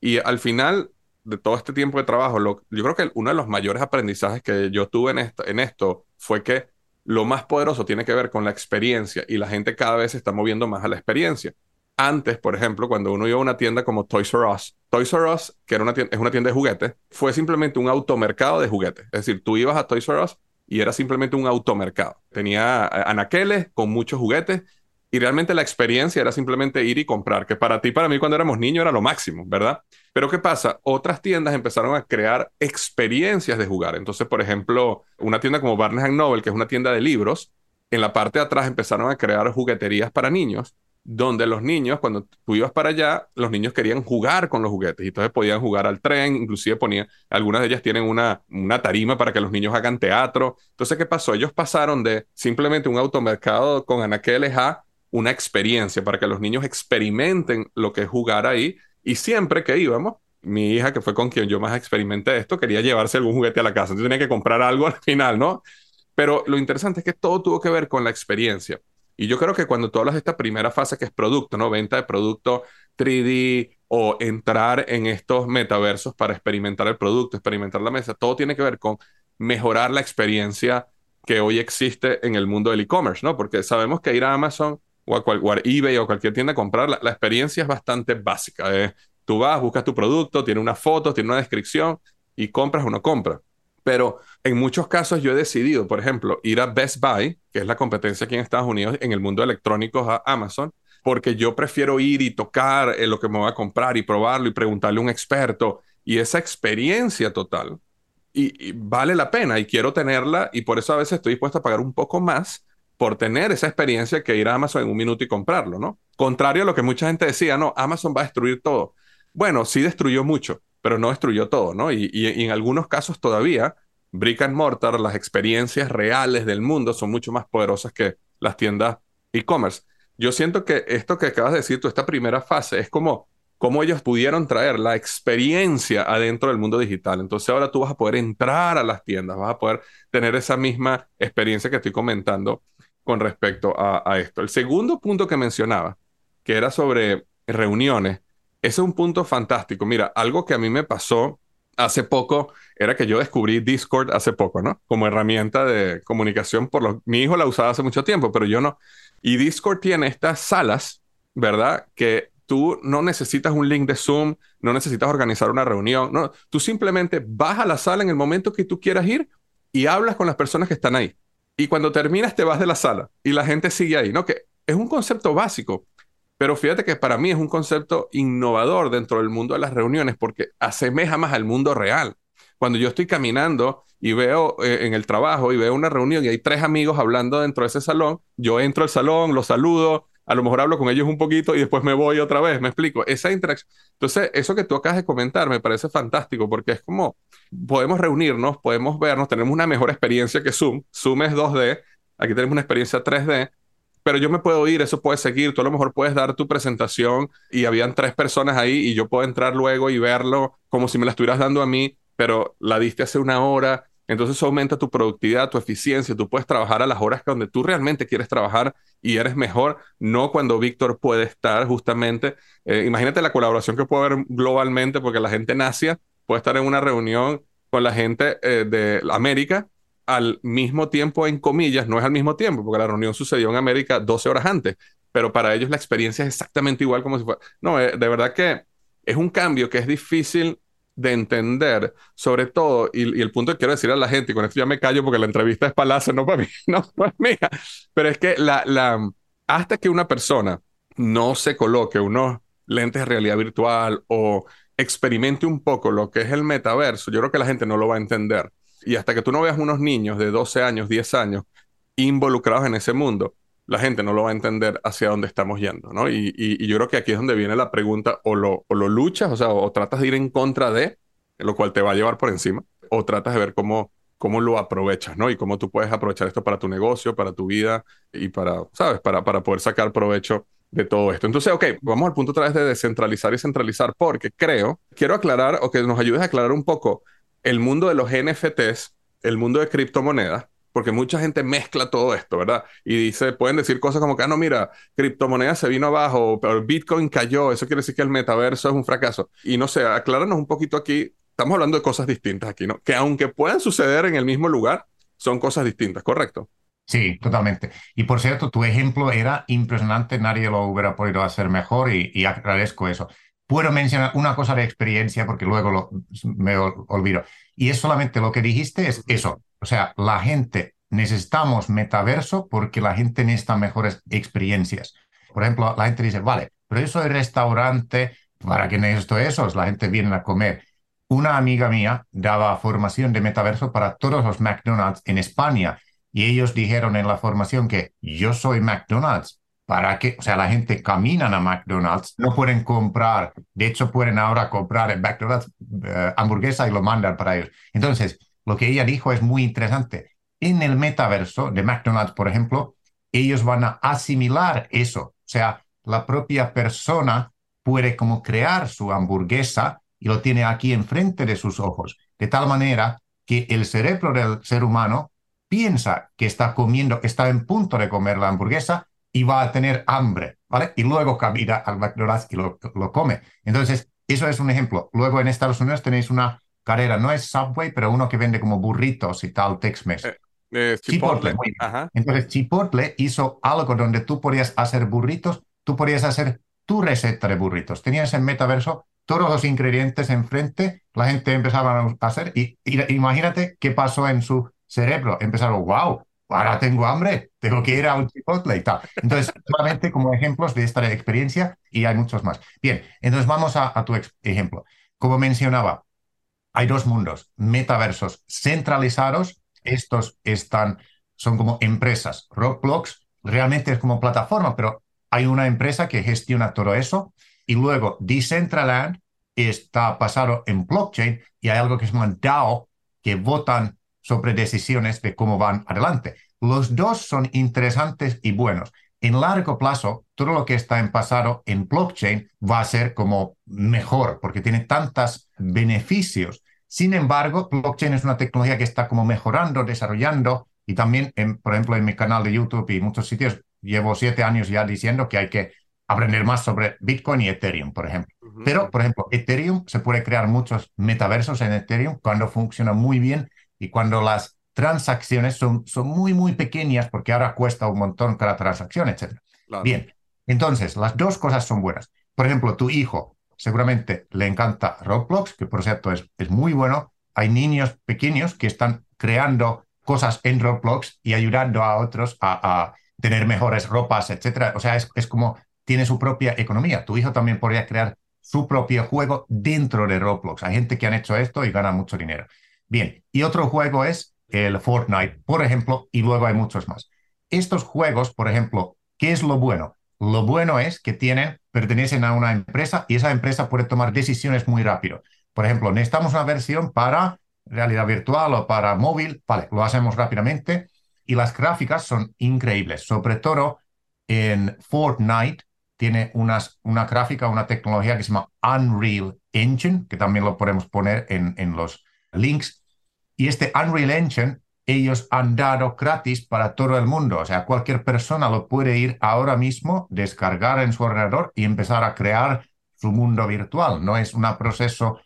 Y al final, de todo este tiempo de trabajo, yo creo que uno de los mayores aprendizajes que yo tuve en esto, en esto fue que lo más poderoso tiene que ver con la experiencia y la gente cada vez se está moviendo más a la experiencia. Antes, por ejemplo, cuando uno iba a una tienda como Toys R Us, Toys R Us, que era una es una tienda de juguetes, fue simplemente un automercado de juguetes. Es decir, tú ibas a Toys R Us y era simplemente un automercado. Tenía anaqueles con muchos juguetes y realmente la experiencia era simplemente ir y comprar, que para ti, para mí cuando éramos niños era lo máximo, ¿verdad? Pero ¿qué pasa? Otras tiendas empezaron a crear experiencias de jugar. Entonces, por ejemplo, una tienda como Barnes Noble, que es una tienda de libros, en la parte de atrás empezaron a crear jugueterías para niños donde los niños, cuando tú ibas para allá, los niños querían jugar con los juguetes y entonces podían jugar al tren, inclusive ponían, algunas de ellas tienen una, una tarima para que los niños hagan teatro. Entonces, ¿qué pasó? Ellos pasaron de simplemente un automercado con anaqueles a una experiencia para que los niños experimenten lo que es jugar ahí y siempre que íbamos, mi hija, que fue con quien yo más experimenté esto, quería llevarse algún juguete a la casa, entonces tenía que comprar algo al final, ¿no? Pero lo interesante es que todo tuvo que ver con la experiencia. Y yo creo que cuando tú hablas de esta primera fase que es producto, ¿no? Venta de producto 3D o entrar en estos metaversos para experimentar el producto, experimentar la mesa, todo tiene que ver con mejorar la experiencia que hoy existe en el mundo del e-commerce, ¿no? Porque sabemos que ir a Amazon o a, cual, eBay o cualquier tienda a comprar, la, experiencia es bastante básica. ¿eh? Tú vas, buscas tu producto, tiene una foto, tiene una descripción y compras o no compras. Pero en muchos casos yo he decidido, por ejemplo, ir a Best Buy, que es la competencia aquí en Estados Unidos en el mundo electrónico a Amazon, porque yo prefiero ir y tocar lo que me voy a comprar y probarlo y preguntarle a un experto. Y esa experiencia total, y, vale la pena y quiero tenerla y por eso a veces estoy dispuesto a pagar un poco más por tener esa experiencia que ir a Amazon en un minuto y comprarlo, ¿no? Contrario a lo que mucha gente decía, no, Amazon va a destruir todo. Bueno, sí destruyó mucho, pero no destruyó todo, ¿no? Y, en algunos casos todavía, brick and mortar, las experiencias reales del mundo son mucho más poderosas que las tiendas e-commerce. Yo siento que esto que acabas de decir, tú, esta primera fase, es como cómo ellos pudieron traer la experiencia adentro del mundo digital. Entonces ahora tú vas a poder entrar a las tiendas, vas a poder tener esa misma experiencia que estoy comentando con respecto a, esto. El segundo punto que mencionaba, que era sobre reuniones, ese es un punto fantástico. Mira, algo que a mí me pasó hace poco era que yo descubrí Discord hace poco, ¿no? Como herramienta de comunicación. Por los... Mi hijo la usaba hace mucho tiempo, pero yo no. Y Discord tiene estas salas, ¿verdad? Que tú no necesitas un link de Zoom, no necesitas organizar una reunión, no, tú simplemente vas a la sala en el momento que tú quieras ir y hablas con las personas que están ahí. Y cuando terminas te vas de la sala y la gente sigue ahí, ¿no? Que es un concepto básico, pero fíjate que para mí es un concepto innovador dentro del mundo de las reuniones porque asemeja más al mundo real. Cuando yo estoy caminando y veo eh, en el trabajo y veo una reunión y hay tres amigos hablando dentro de ese salón, yo entro al salón, los saludo, a lo mejor hablo con ellos un poquito y después me voy otra vez, me explico, esa interacción. Entonces, eso que tú acabas de comentar me parece fantástico porque es como, podemos reunirnos, podemos vernos, tenemos una mejor experiencia que Zoom, Zoom es 2D, aquí tenemos una experiencia 3D, pero yo me puedo ir, eso puede seguir, tú a lo mejor puedes dar tu presentación y habían tres personas ahí y yo puedo entrar luego y verlo como si me la estuvieras dando a mí, pero la diste hace una hora, entonces eso aumenta tu productividad, tu eficiencia, tú puedes trabajar a las horas donde tú realmente quieres trabajar y eres mejor, no cuando Víctor puede estar justamente, eh, imagínate la colaboración que puede haber globalmente porque la gente en Asia puede estar en una reunión con la gente eh, de América al mismo tiempo, en comillas, no es al mismo tiempo, porque la reunión sucedió en América 12 horas antes, pero para ellos la experiencia es exactamente igual como si fuera... No, eh, de verdad que es un cambio que es difícil de entender, sobre todo, y, el punto que quiero decir a la gente, y con esto ya me callo porque la entrevista es para no para mí, no para mí, pero es que la, la, hasta que una persona no se coloque unos lentes de realidad virtual o experimente un poco lo que es el metaverso, yo creo que la gente no lo va a entender. Y hasta que tú no veas unos niños de 12 años, 10 años involucrados en ese mundo, la gente no lo va a entender hacia dónde estamos yendo, ¿no? Y, yo creo que aquí es donde viene la pregunta, o lo, o lo luchas, o sea, o, tratas de ir en contra de, lo cual te va a llevar por encima, o tratas de ver cómo, cómo lo aprovechas, ¿no? Y cómo tú puedes aprovechar esto para tu negocio, para tu vida y para, ¿sabes? Para, para poder sacar provecho de todo esto. Entonces, ok, vamos al punto otra vez de descentralizar y centralizar, porque creo, quiero aclarar o que nos ayudes a aclarar un poco el mundo de los NFTs, el mundo de criptomonedas, porque mucha gente mezcla todo esto, ¿verdad? Y dice, pueden decir cosas como que, ah, no, mira, criptomoneda se vino abajo, pero Bitcoin cayó, eso quiere decir que el metaverso es un fracaso. Y no sé, acláranos un poquito aquí, estamos hablando de cosas distintas aquí, ¿no? Que aunque puedan suceder en el mismo lugar, son cosas distintas, ¿correcto? Sí, totalmente. Y por cierto, tu ejemplo era impresionante, nadie lo hubiera podido hacer mejor y, y agradezco eso. Puedo mencionar una cosa de experiencia porque luego lo, me olvido. Y es solamente lo que dijiste, es eso. O sea, la gente, necesitamos metaverso porque la gente necesita mejores experiencias. Por ejemplo, la gente dice, vale, pero yo soy restaurante, ¿para qué necesito eso? La gente viene a comer. Una amiga mía daba formación de metaverso para todos los McDonald's en España y ellos dijeron en la formación que yo soy McDonald's, para que, o sea, la gente camina a McDonald's, no pueden comprar, de hecho pueden ahora comprar en McDonald's eh, hamburguesa y lo mandan para ellos. Entonces, lo que ella dijo es muy interesante. En el metaverso de McDonald's, por ejemplo, ellos van a asimilar eso, o sea, la propia persona puede como crear su hamburguesa y lo tiene aquí enfrente de sus ojos, de tal manera que el cerebro del ser humano piensa que está comiendo, está en punto de comer la hamburguesa y va a tener hambre, ¿vale? Y luego camina al McDonald's y lo, lo come. Entonces, eso es un ejemplo. Luego en Estados Unidos tenéis una carrera, no es Subway, pero uno que vende como burritos y tal, Tex-Mex. Eh, eh, Chipotle. Entonces, Chipotle hizo algo donde tú podías hacer burritos, tú podías hacer tu receta de burritos. Tenías en metaverso todos los ingredientes enfrente, la gente empezaba a hacer y, y imagínate qué pasó en su cerebro. Empezaron, wow, ahora tengo hambre, tengo que ir a un chipotle y tal. Entonces, solamente como ejemplos de esta experiencia y hay muchos más. Bien, entonces vamos a, tu ejemplo. Como mencionaba, hay dos mundos, metaversos centralizados, estos están, son como empresas. Roblox realmente es como plataforma, pero hay una empresa que gestiona todo eso. Y luego Decentraland está basado en blockchain y hay algo que se llama DAO, que votan sobre decisiones de cómo van adelante. Los dos son interesantes y buenos. En largo plazo, todo lo que está en pasado en blockchain va a ser como mejor porque tiene tantos beneficios. Sin embargo, blockchain es una tecnología que está como mejorando, desarrollando y también, en, por ejemplo, en mi canal de YouTube y muchos sitios, llevo siete años ya diciendo que hay que aprender más sobre Bitcoin y Ethereum, por ejemplo. Pero, por ejemplo, Ethereum, se puede crear muchos metaversos en Ethereum cuando funciona muy bien y cuando las transacciones son, son muy, muy pequeñas, porque ahora cuesta un montón cada transacción, etc. Bien, entonces, las dos cosas son buenas. Por ejemplo, tu hijo seguramente le encanta Roblox, que por cierto es, es muy bueno. Hay niños pequeños que están creando cosas en Roblox y ayudando a otros a, a tener mejores ropas, etc. O sea, es, es como tiene su propia economía. Tu hijo también podría crear su propio juego dentro de Roblox. Hay gente que han hecho esto y gana mucho dinero. Bien, y otro juego es el Fortnite, por ejemplo, y luego hay muchos más. Estos juegos, por ejemplo, ¿qué es lo bueno? Lo bueno es que tienen, pertenecen a una empresa y esa empresa puede tomar decisiones muy rápido. Por ejemplo, necesitamos una versión para realidad virtual o para móvil, vale, lo hacemos rápidamente y las gráficas son increíbles, sobre todo en Fortnite tiene unas, una gráfica, una tecnología que se llama Unreal Engine, que también lo podemos poner en, en los links, y este Unreal Engine ellos han dado gratis para todo el mundo. O sea, cualquier persona lo puede ir ahora mismo, descargar en su ordenador y empezar a crear su mundo virtual. No es un proceso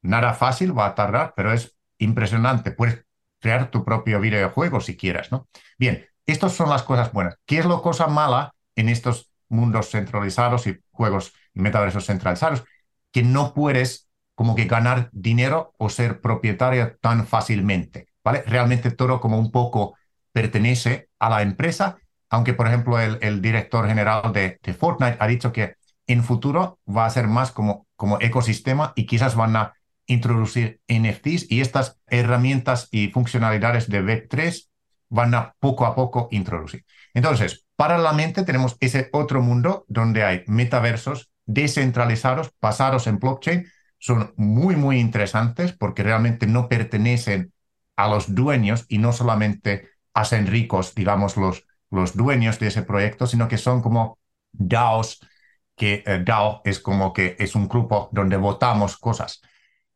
nada fácil, va a tardar, pero es impresionante. Puedes crear tu propio videojuego si quieres, ¿no? Bien, estas son las cosas buenas. ¿Qué es lo cosa mala en estos mundos centralizados y juegos y metaversos centralizados? Que no puedes como que ganar dinero o ser propietario tan fácilmente, ¿vale? Realmente todo como un poco pertenece a la empresa, aunque por ejemplo el, el director general de, de, Fortnite ha dicho que en futuro va a ser más como, como ecosistema y quizás van a introducir NFTs y estas herramientas y funcionalidades de Web3 van a poco a poco introducir. Entonces, paralelamente tenemos ese otro mundo donde hay metaversos descentralizados, basados en blockchain, son muy, muy interesantes porque realmente no pertenecen a los dueños y no solamente hacen ricos, digamos, los, los dueños de ese proyecto, sino que son como DAOs, que eh, DAO es como que es un grupo donde votamos cosas.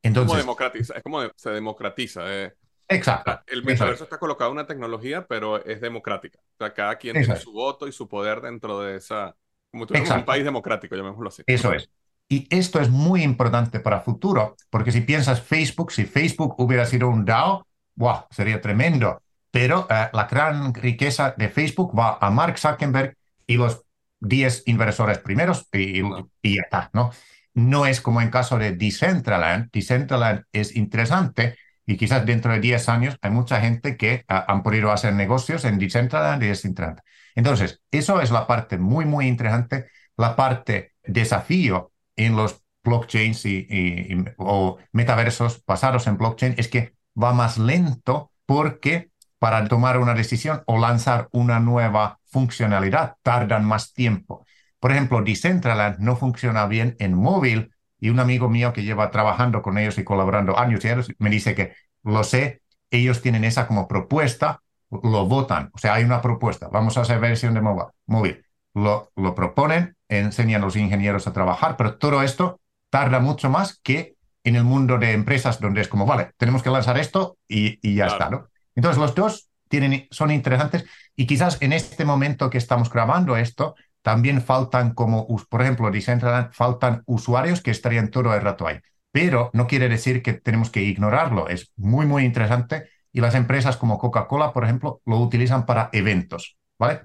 Entonces, es como, democratiza, es como se democratiza. Eh. Exacto. el metaverso está colocado en una tecnología, pero es democrática. O sea, cada quien tiene su voto y su poder dentro de esa, como tú un país democrático, llamémoslo así. Eso es. Y esto es muy importante para el futuro, porque si piensas Facebook, si Facebook hubiera sido un DAO, wow, sería tremendo. Pero eh, la gran riqueza de Facebook va a Mark Zuckerberg y los 10 inversores primeros y, y ya está, ¿no? No es como en caso de Decentraland. Decentraland es interesante y quizás dentro de 10 años hay mucha gente que han podido hacer negocios en Decentraland y Decentraland. Entonces, eso es la parte muy, muy interesante. La parte desafío en los blockchains y, o metaversos basados en blockchain es que va más lento porque para tomar una decisión o lanzar una nueva funcionalidad tardan más tiempo. Por ejemplo, Decentraland no funciona bien en móvil y un amigo mío que lleva trabajando con ellos y colaborando años y años me dice que lo sé, ellos tienen esa como propuesta, lo votan, o sea, hay una propuesta, vamos a hacer versión de móvil, lo, lo proponen, enseñan a los ingenieros a trabajar, pero todo esto tarda mucho más que en el mundo de empresas donde es como, vale, tenemos que lanzar esto y, y ya está, ¿no? Entonces los dos tienen, son interesantes y quizás en este momento que estamos grabando esto, también faltan como, por ejemplo, Decentraland, faltan usuarios que estarían todo el rato ahí. Pero no quiere decir que tenemos que ignorarlo. Es muy, muy interesante y las empresas como Coca-Cola, por ejemplo, lo utilizan para eventos, ¿vale?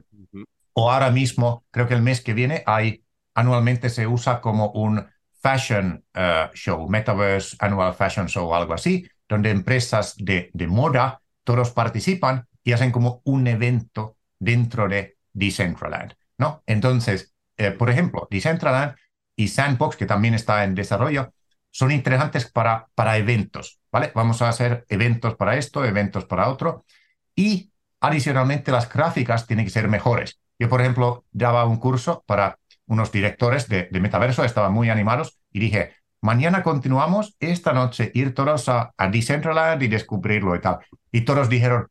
O ahora mismo, creo que el mes que viene, hay, anualmente se usa como un fashion uh, show, Metaverse Annual Fashion Show o algo así, donde empresas de, de moda, todos participan y hacen como un evento dentro de Decentraland. ¿no? Entonces, eh, por ejemplo, Decentraland y Sandbox, que también está en desarrollo, son interesantes para, para eventos, ¿vale? Vamos a hacer eventos para esto, eventos para otro, y adicionalmente las gráficas tienen que ser mejores. Yo, por ejemplo, daba un curso para unos directores de, metaverso, estaban muy animados, y dije, mañana continuamos, esta noche ir todos a, a Decentraland y descubrirlo y tal. Y todos dijeron,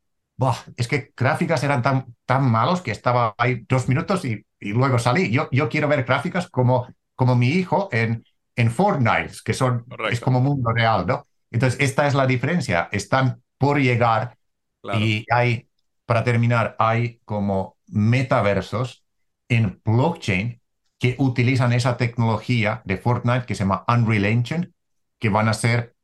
es que gráficas eran tan, tan malos que estaba ahí dos minutos y, y luego salí. Yo, yo quiero ver gráficas como, como mi hijo en, en Fortnite, que son, es como mundo real, ¿no? Entonces, esta es la diferencia. Están por llegar y hay, para terminar, hay como metaversos en blockchain que utilizan esa tecnología de Fortnite que se llama Unreal Engine, que van a ser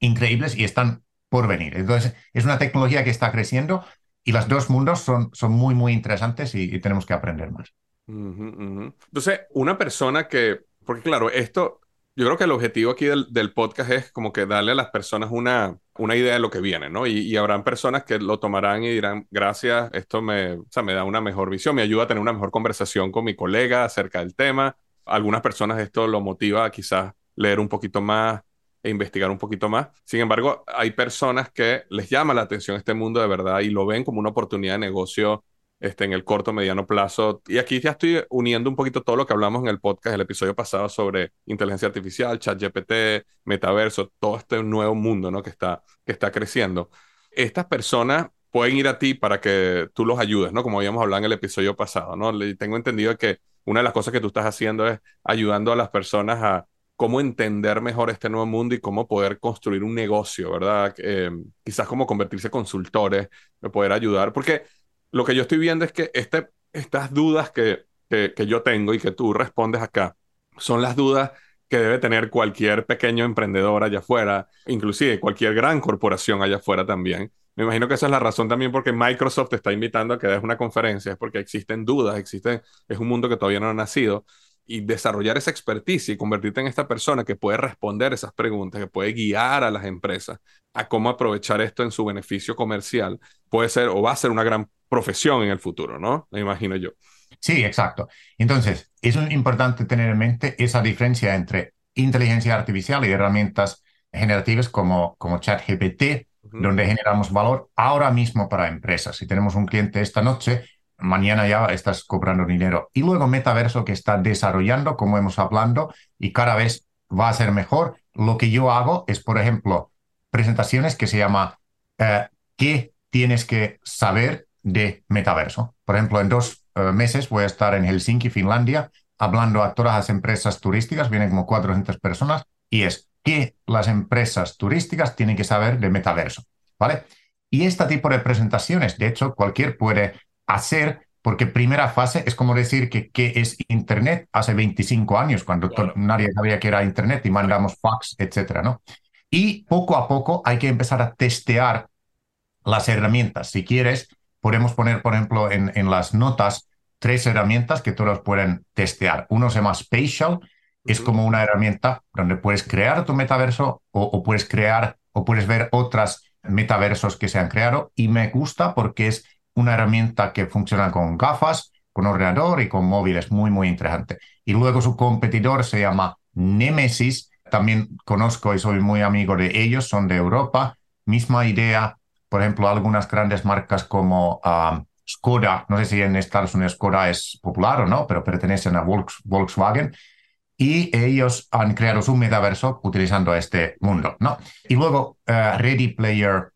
increíbles y están por venir. Entonces, es una tecnología que está creciendo y los dos mundos son, son muy, muy interesantes y, tenemos que aprender más. Entonces, una persona que, porque claro, esto, yo creo que el objetivo aquí del, podcast es como que darle a las personas una, una idea de lo que viene, ¿no? Y, y, habrán personas que lo tomarán y dirán, gracias, esto me, o sea, me da una mejor visión, me ayuda a tener una mejor conversación con mi colega acerca del tema. algunas personas esto lo motiva a quizás leer un poquito más, e investigar un poquito más. Sin embargo, hay personas que les llama la atención este mundo de verdad y lo ven como una oportunidad de negocio este, en el corto, mediano plazo. Y aquí ya estoy uniendo un poquito todo lo que hablamos en el podcast, el episodio pasado sobre inteligencia artificial, chat GPT, metaverso, todo este nuevo mundo ¿no? que, está, que está creciendo. Estas personas pueden ir a ti para que tú los ayudes, ¿no? Como habíamos hablado en el episodio pasado, ¿no? Tengo entendido que una de las cosas que tú estás haciendo es ayudando a las personas a cómo entender mejor este nuevo mundo y cómo poder construir un negocio, ¿verdad? Eh, quizás cómo convertirse en consultores, poder ayudar, porque lo que yo estoy viendo es que este, estas dudas que, que, yo tengo y que tú respondes acá son las dudas que debe tener cualquier pequeño emprendedor allá afuera, inclusive cualquier gran corporación allá afuera también. Me imagino que esa es la razón también porque Microsoft está invitando a que des una conferencia, es porque existen dudas, existen, es un mundo que todavía no ha nacido y desarrollar esa experticia y convertirte en esta persona que puede responder esas preguntas, que puede guiar a las empresas a cómo aprovechar esto en su beneficio comercial, puede ser o va a ser una gran profesión en el futuro, ¿no? Me imagino yo. Sí, exacto. Entonces, es importante tener en mente esa diferencia entre inteligencia artificial y herramientas generativas como, como ChatGPT, donde generamos valor ahora mismo para empresas. Si tenemos un cliente esta noche mañana ya estás cobrando dinero. Y luego metaverso que está desarrollando, como hemos hablado, y cada vez va a ser mejor. Lo que yo hago es, por ejemplo, presentaciones que se llama eh, ¿Qué tienes que saber de metaverso? Por ejemplo, en dos eh, meses voy a estar en Helsinki, Finlandia, hablando a todas las empresas turísticas, vienen como 400 personas, y es ¿qué las empresas turísticas tienen que saber de metaverso? ¿vale? Y este tipo de presentaciones, de hecho, cualquier puede hacer, porque primera fase es como decir que qué es Internet hace 25 años, cuando nadie sabía que era Internet y mandamos fax, etcétera, ¿no? Y poco a poco hay que empezar a testear las herramientas. Si quieres, podemos poner, por ejemplo, en, en las notas tres herramientas que todos pueden testear. Uno se llama Spatial, es como una herramienta donde puedes crear tu metaverso o, puedes crear o puedes ver otras metaversos que se han creado y me gusta porque es una herramienta que funciona con gafas, con ordenador y con móviles, muy, muy interesante. Y luego su competidor se llama Nemesis, también conozco y soy muy amigo de ellos, son de Europa. Misma idea, por ejemplo, algunas grandes marcas como ah, Skoda, no sé si en Estados Unidos Skoda es popular o no, pero pertenecen a Volkswagen. Y ellos han creado su metaverso utilizando este mundo, ¿no? Y luego ah, Ready Player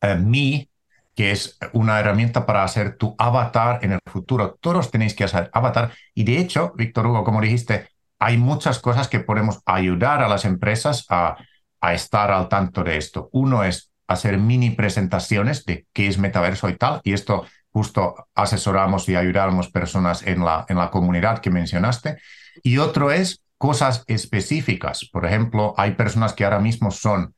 ah, Me, que es una herramienta para hacer tu avatar en el futuro. Todos tenéis que hacer avatar. Y de hecho, Víctor Hugo, como dijiste, hay muchas cosas que podemos ayudar a las empresas a, estar al tanto de esto. Uno es hacer mini presentaciones de qué es metaverso y tal, y esto justo asesoramos y ayudamos personas en la, en la comunidad que mencionaste. Y otro es cosas específicas. Por ejemplo, hay personas que ahora mismo son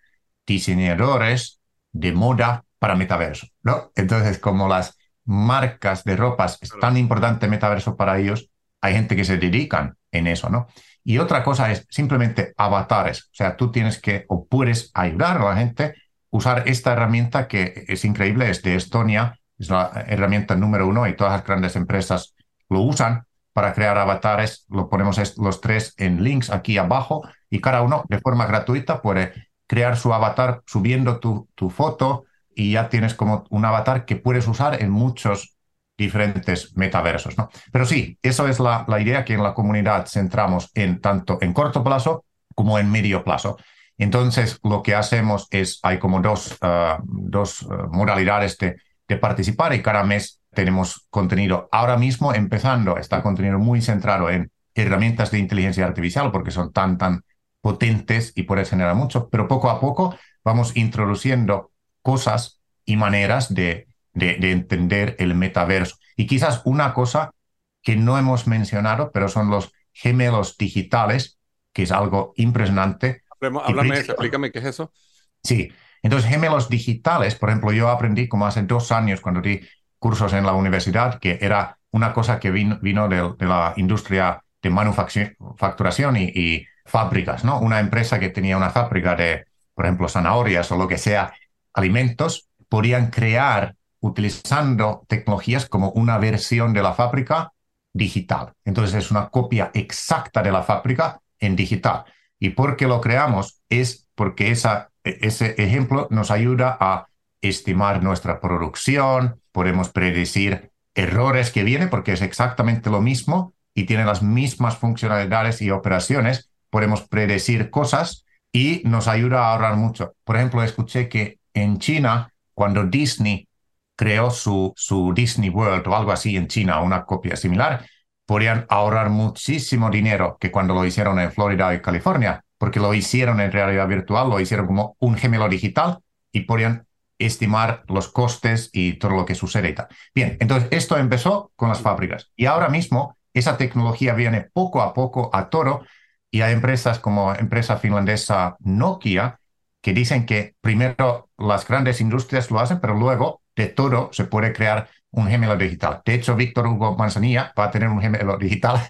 diseñadores de moda para metaverso, ¿no? Entonces, como las marcas de ropas es tan importante metaverso para ellos, hay gente que se dedican en eso, ¿no? Y otra cosa es simplemente avatares. O sea, tú tienes que o puedes ayudar a la gente a usar esta herramienta que es increíble, es de Estonia, es la herramienta número uno y todas las grandes empresas lo usan para crear avatares. Lo ponemos los tres en links aquí abajo y cada uno de forma gratuita puede crear su avatar subiendo tu, tu foto y ya tienes como un avatar que puedes usar en muchos diferentes metaversos. ¿no? Pero sí, eso es la, idea que en la comunidad centramos en tanto en corto plazo como en medio plazo. Entonces, lo que hacemos es, hay como dos, uh, dos uh, modalidades de, participar y cada mes tenemos contenido. Ahora mismo, empezando, está contenido muy centrado en herramientas de inteligencia artificial porque son tan, tan potentes y puede generar mucho, pero poco a poco vamos introduciendo cosas y maneras de de, entender el metaverso. Y quizás una cosa que no hemos mencionado, pero son los gemelos digitales, que es algo impresionante. Háblame, explícame qué es eso. Sí, entonces gemelos digitales, por ejemplo, yo aprendí como hace dos años cuando di cursos en la universidad, que era una cosa que vino, vino de, la industria de manufacturación y, y, fábricas, ¿no? Una empresa que tenía una fábrica de, por ejemplo, zanahorias o lo que sea, alimentos, podían crear utilizando tecnologías como una versión de la fábrica digital. Entonces es una copia exacta de la fábrica en digital. ¿Y por qué lo creamos? Es porque esa, ese ejemplo nos ayuda a estimar nuestra producción, podemos predecir errores que vienen porque es exactamente lo mismo y tiene las mismas funcionalidades y operaciones. Podemos predecir cosas y nos ayuda a ahorrar mucho. Por ejemplo, escuché que en China, cuando Disney creó su, su Disney World o algo así en China, una copia similar, podrían ahorrar muchísimo dinero que cuando lo hicieron en Florida y California, porque lo hicieron en realidad virtual, lo hicieron como un gemelo digital y podrían estimar los costes y todo lo que sucede y tal. Bien, entonces esto empezó con las fábricas y ahora mismo esa tecnología viene poco a poco a toro y hay empresas como empresa finlandesa Nokia que dicen que primero las grandes industrias lo hacen, pero luego de todo se puede crear un gemelo digital. De hecho, Víctor Hugo Manzanilla va a tener un gemelo digital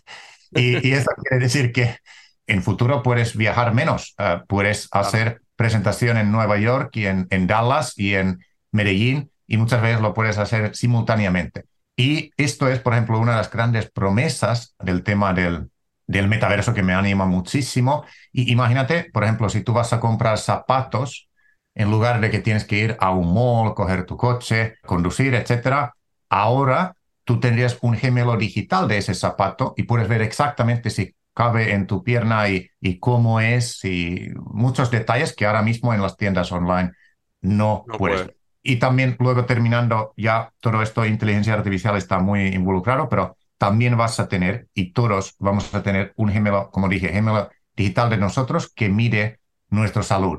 y, eso quiere decir que en futuro puedes viajar menos, eh, puedes hacer presentación en Nueva York y en, en Dallas y en Medellín y muchas veces lo puedes hacer simultáneamente. Y esto es, por ejemplo, una de las grandes promesas del tema del, del metaverso que me anima muchísimo. Y imagínate, por ejemplo, si tú vas a comprar zapatos en lugar de que tienes que ir a un mall, coger tu coche, conducir, etc. Ahora tú tendrías un gemelo digital de ese zapato y puedes ver exactamente si cabe en tu pierna y, y cómo es y muchos detalles que ahora mismo en las tiendas online no, puedes. Y también luego terminando ya todo esto, inteligencia artificial está muy involucrado, pero también vas a tener, y todos vamos a tener un gemelo, como dije, gemelo digital de nosotros que mide nuestra salud,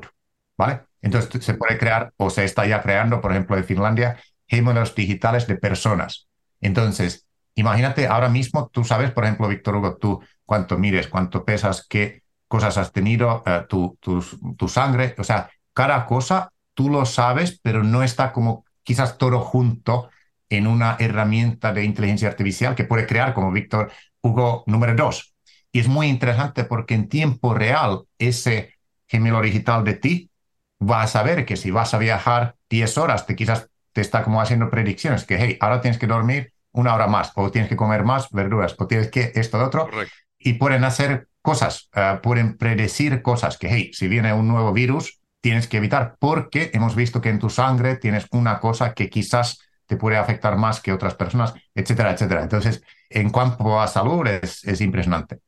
¿vale? Entonces se puede crear, o se está ya creando, por ejemplo, en Finlandia, gemelos digitales de personas. Entonces, imagínate ahora mismo, tú sabes, por ejemplo, Víctor Hugo, tú cuánto mires, cuánto pesas, qué cosas has tenido, eh, tu, tu, sangre, o sea, cada cosa tú lo sabes, pero no está como quizás todo junto en una herramienta de inteligencia artificial que puede crear como Víctor Hugo número dos. Y es muy interesante porque en tiempo real ese gemelo digital de ti va a saber que si vas a viajar 10 horas, te quizás te está como haciendo predicciones, que hey, ahora tienes que dormir una hora más, o tienes que comer más verduras, o tienes que esto, de otro, y pueden hacer cosas, eh, pueden predecir cosas que, hey, si viene un nuevo virus, tienes que evitar, porque hemos visto que en tu sangre tienes una cosa que quizás te puede afectar más que otras personas, etcétera, etcétera. Entonces, en cuanto a salud, es, es impresionante.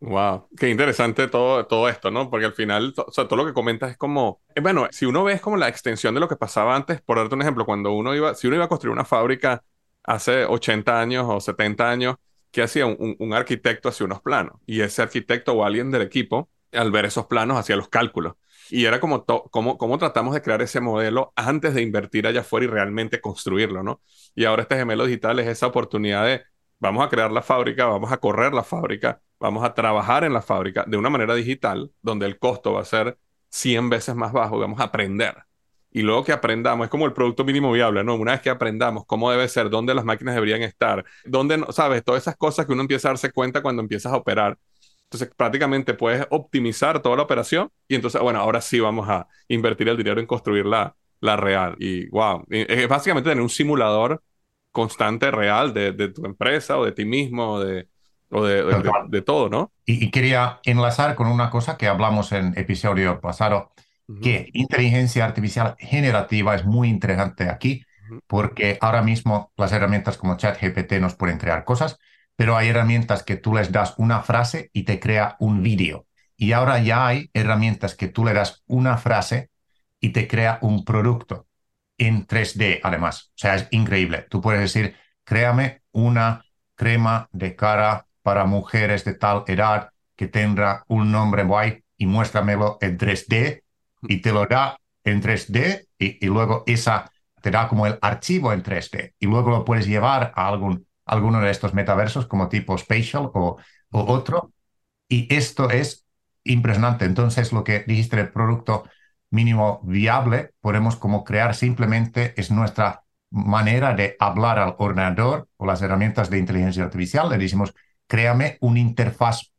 Wow, qué interesante todo, todo esto, ¿no? Porque al final, o sea, todo lo que comentas es como, eh, bueno, si uno ve es como la extensión de lo que pasaba antes, por darte un ejemplo, cuando uno iba, si uno iba a construir una fábrica hace 80 años o 70 años, ¿qué hacía? Un, un arquitecto hacía unos planos y ese arquitecto o alguien del equipo, al ver esos planos, hacía los cálculos. Y era como cómo, cómo tratamos de crear ese modelo antes de invertir allá afuera y realmente construirlo, ¿no? Y ahora este gemelo digital es esa oportunidad de, vamos a crear la fábrica, vamos a correr la fábrica, vamos a trabajar en la fábrica de una manera digital, donde el costo va a ser 100 veces más bajo y vamos a aprender. Y luego que aprendamos, es como el producto mínimo viable, ¿no? Una vez que aprendamos cómo debe ser, dónde las máquinas deberían estar, dónde, ¿sabes? Todas esas cosas que uno empieza a darse cuenta cuando empiezas a operar. Entonces, prácticamente puedes optimizar toda la operación y entonces, bueno, ahora sí vamos a invertir el dinero en construir la, la real. Y wow, es básicamente tener un simulador constante, real de, de tu empresa o de ti mismo, de, o de, de, todo, ¿no? Y, quería enlazar con una cosa que hablamos en episodio pasado, que inteligencia artificial generativa es muy interesante aquí, porque ahora mismo las herramientas como ChatGPT nos pueden crear cosas, pero hay herramientas que tú les das una frase y te crea un vídeo. Y ahora ya hay herramientas que tú le das una frase y te crea un producto en 3D, además. O sea, es increíble. Tú puedes decir, créame una crema de cara para mujeres de tal edad que tenga un nombre guay y muéstramelo en 3D y te lo da en 3D y, luego esa te da como el archivo en 3D y luego lo puedes llevar a algún, alguno de estos metaversos como tipo Spatial o, o otro. Y esto es impresionante. Entonces, lo que dijiste del producto mínimo viable, podemos como crear simplemente es nuestra manera de hablar al ordenador o las herramientas de inteligencia artificial. Le decimos, créame una interfaz.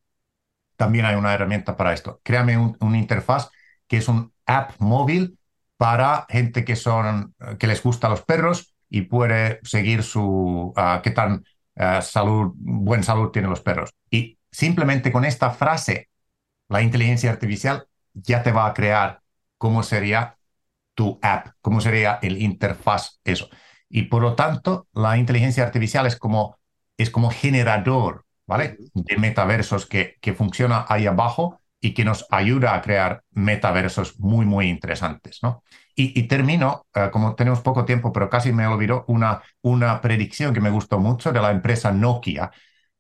También hay una herramienta para esto. Créame un, interfaz que es un app móvil para gente que son que les gusta los perros y puede seguir su ah, qué tan uh, salud, buen salud tienen los perros. Y simplemente con esta frase, la inteligencia artificial ya te va a crear cómo sería tu app, cómo sería el interfaz, eso. Y por lo tanto, la inteligencia artificial es como, es como generador ¿vale? De metaversos que, que funciona ahí abajo y que nos ayuda a crear metaversos muy, muy interesantes, ¿no? Y, termino, eh, como tenemos poco tiempo, pero casi me olvidó una, una predicción que me gustó mucho de la empresa Nokia.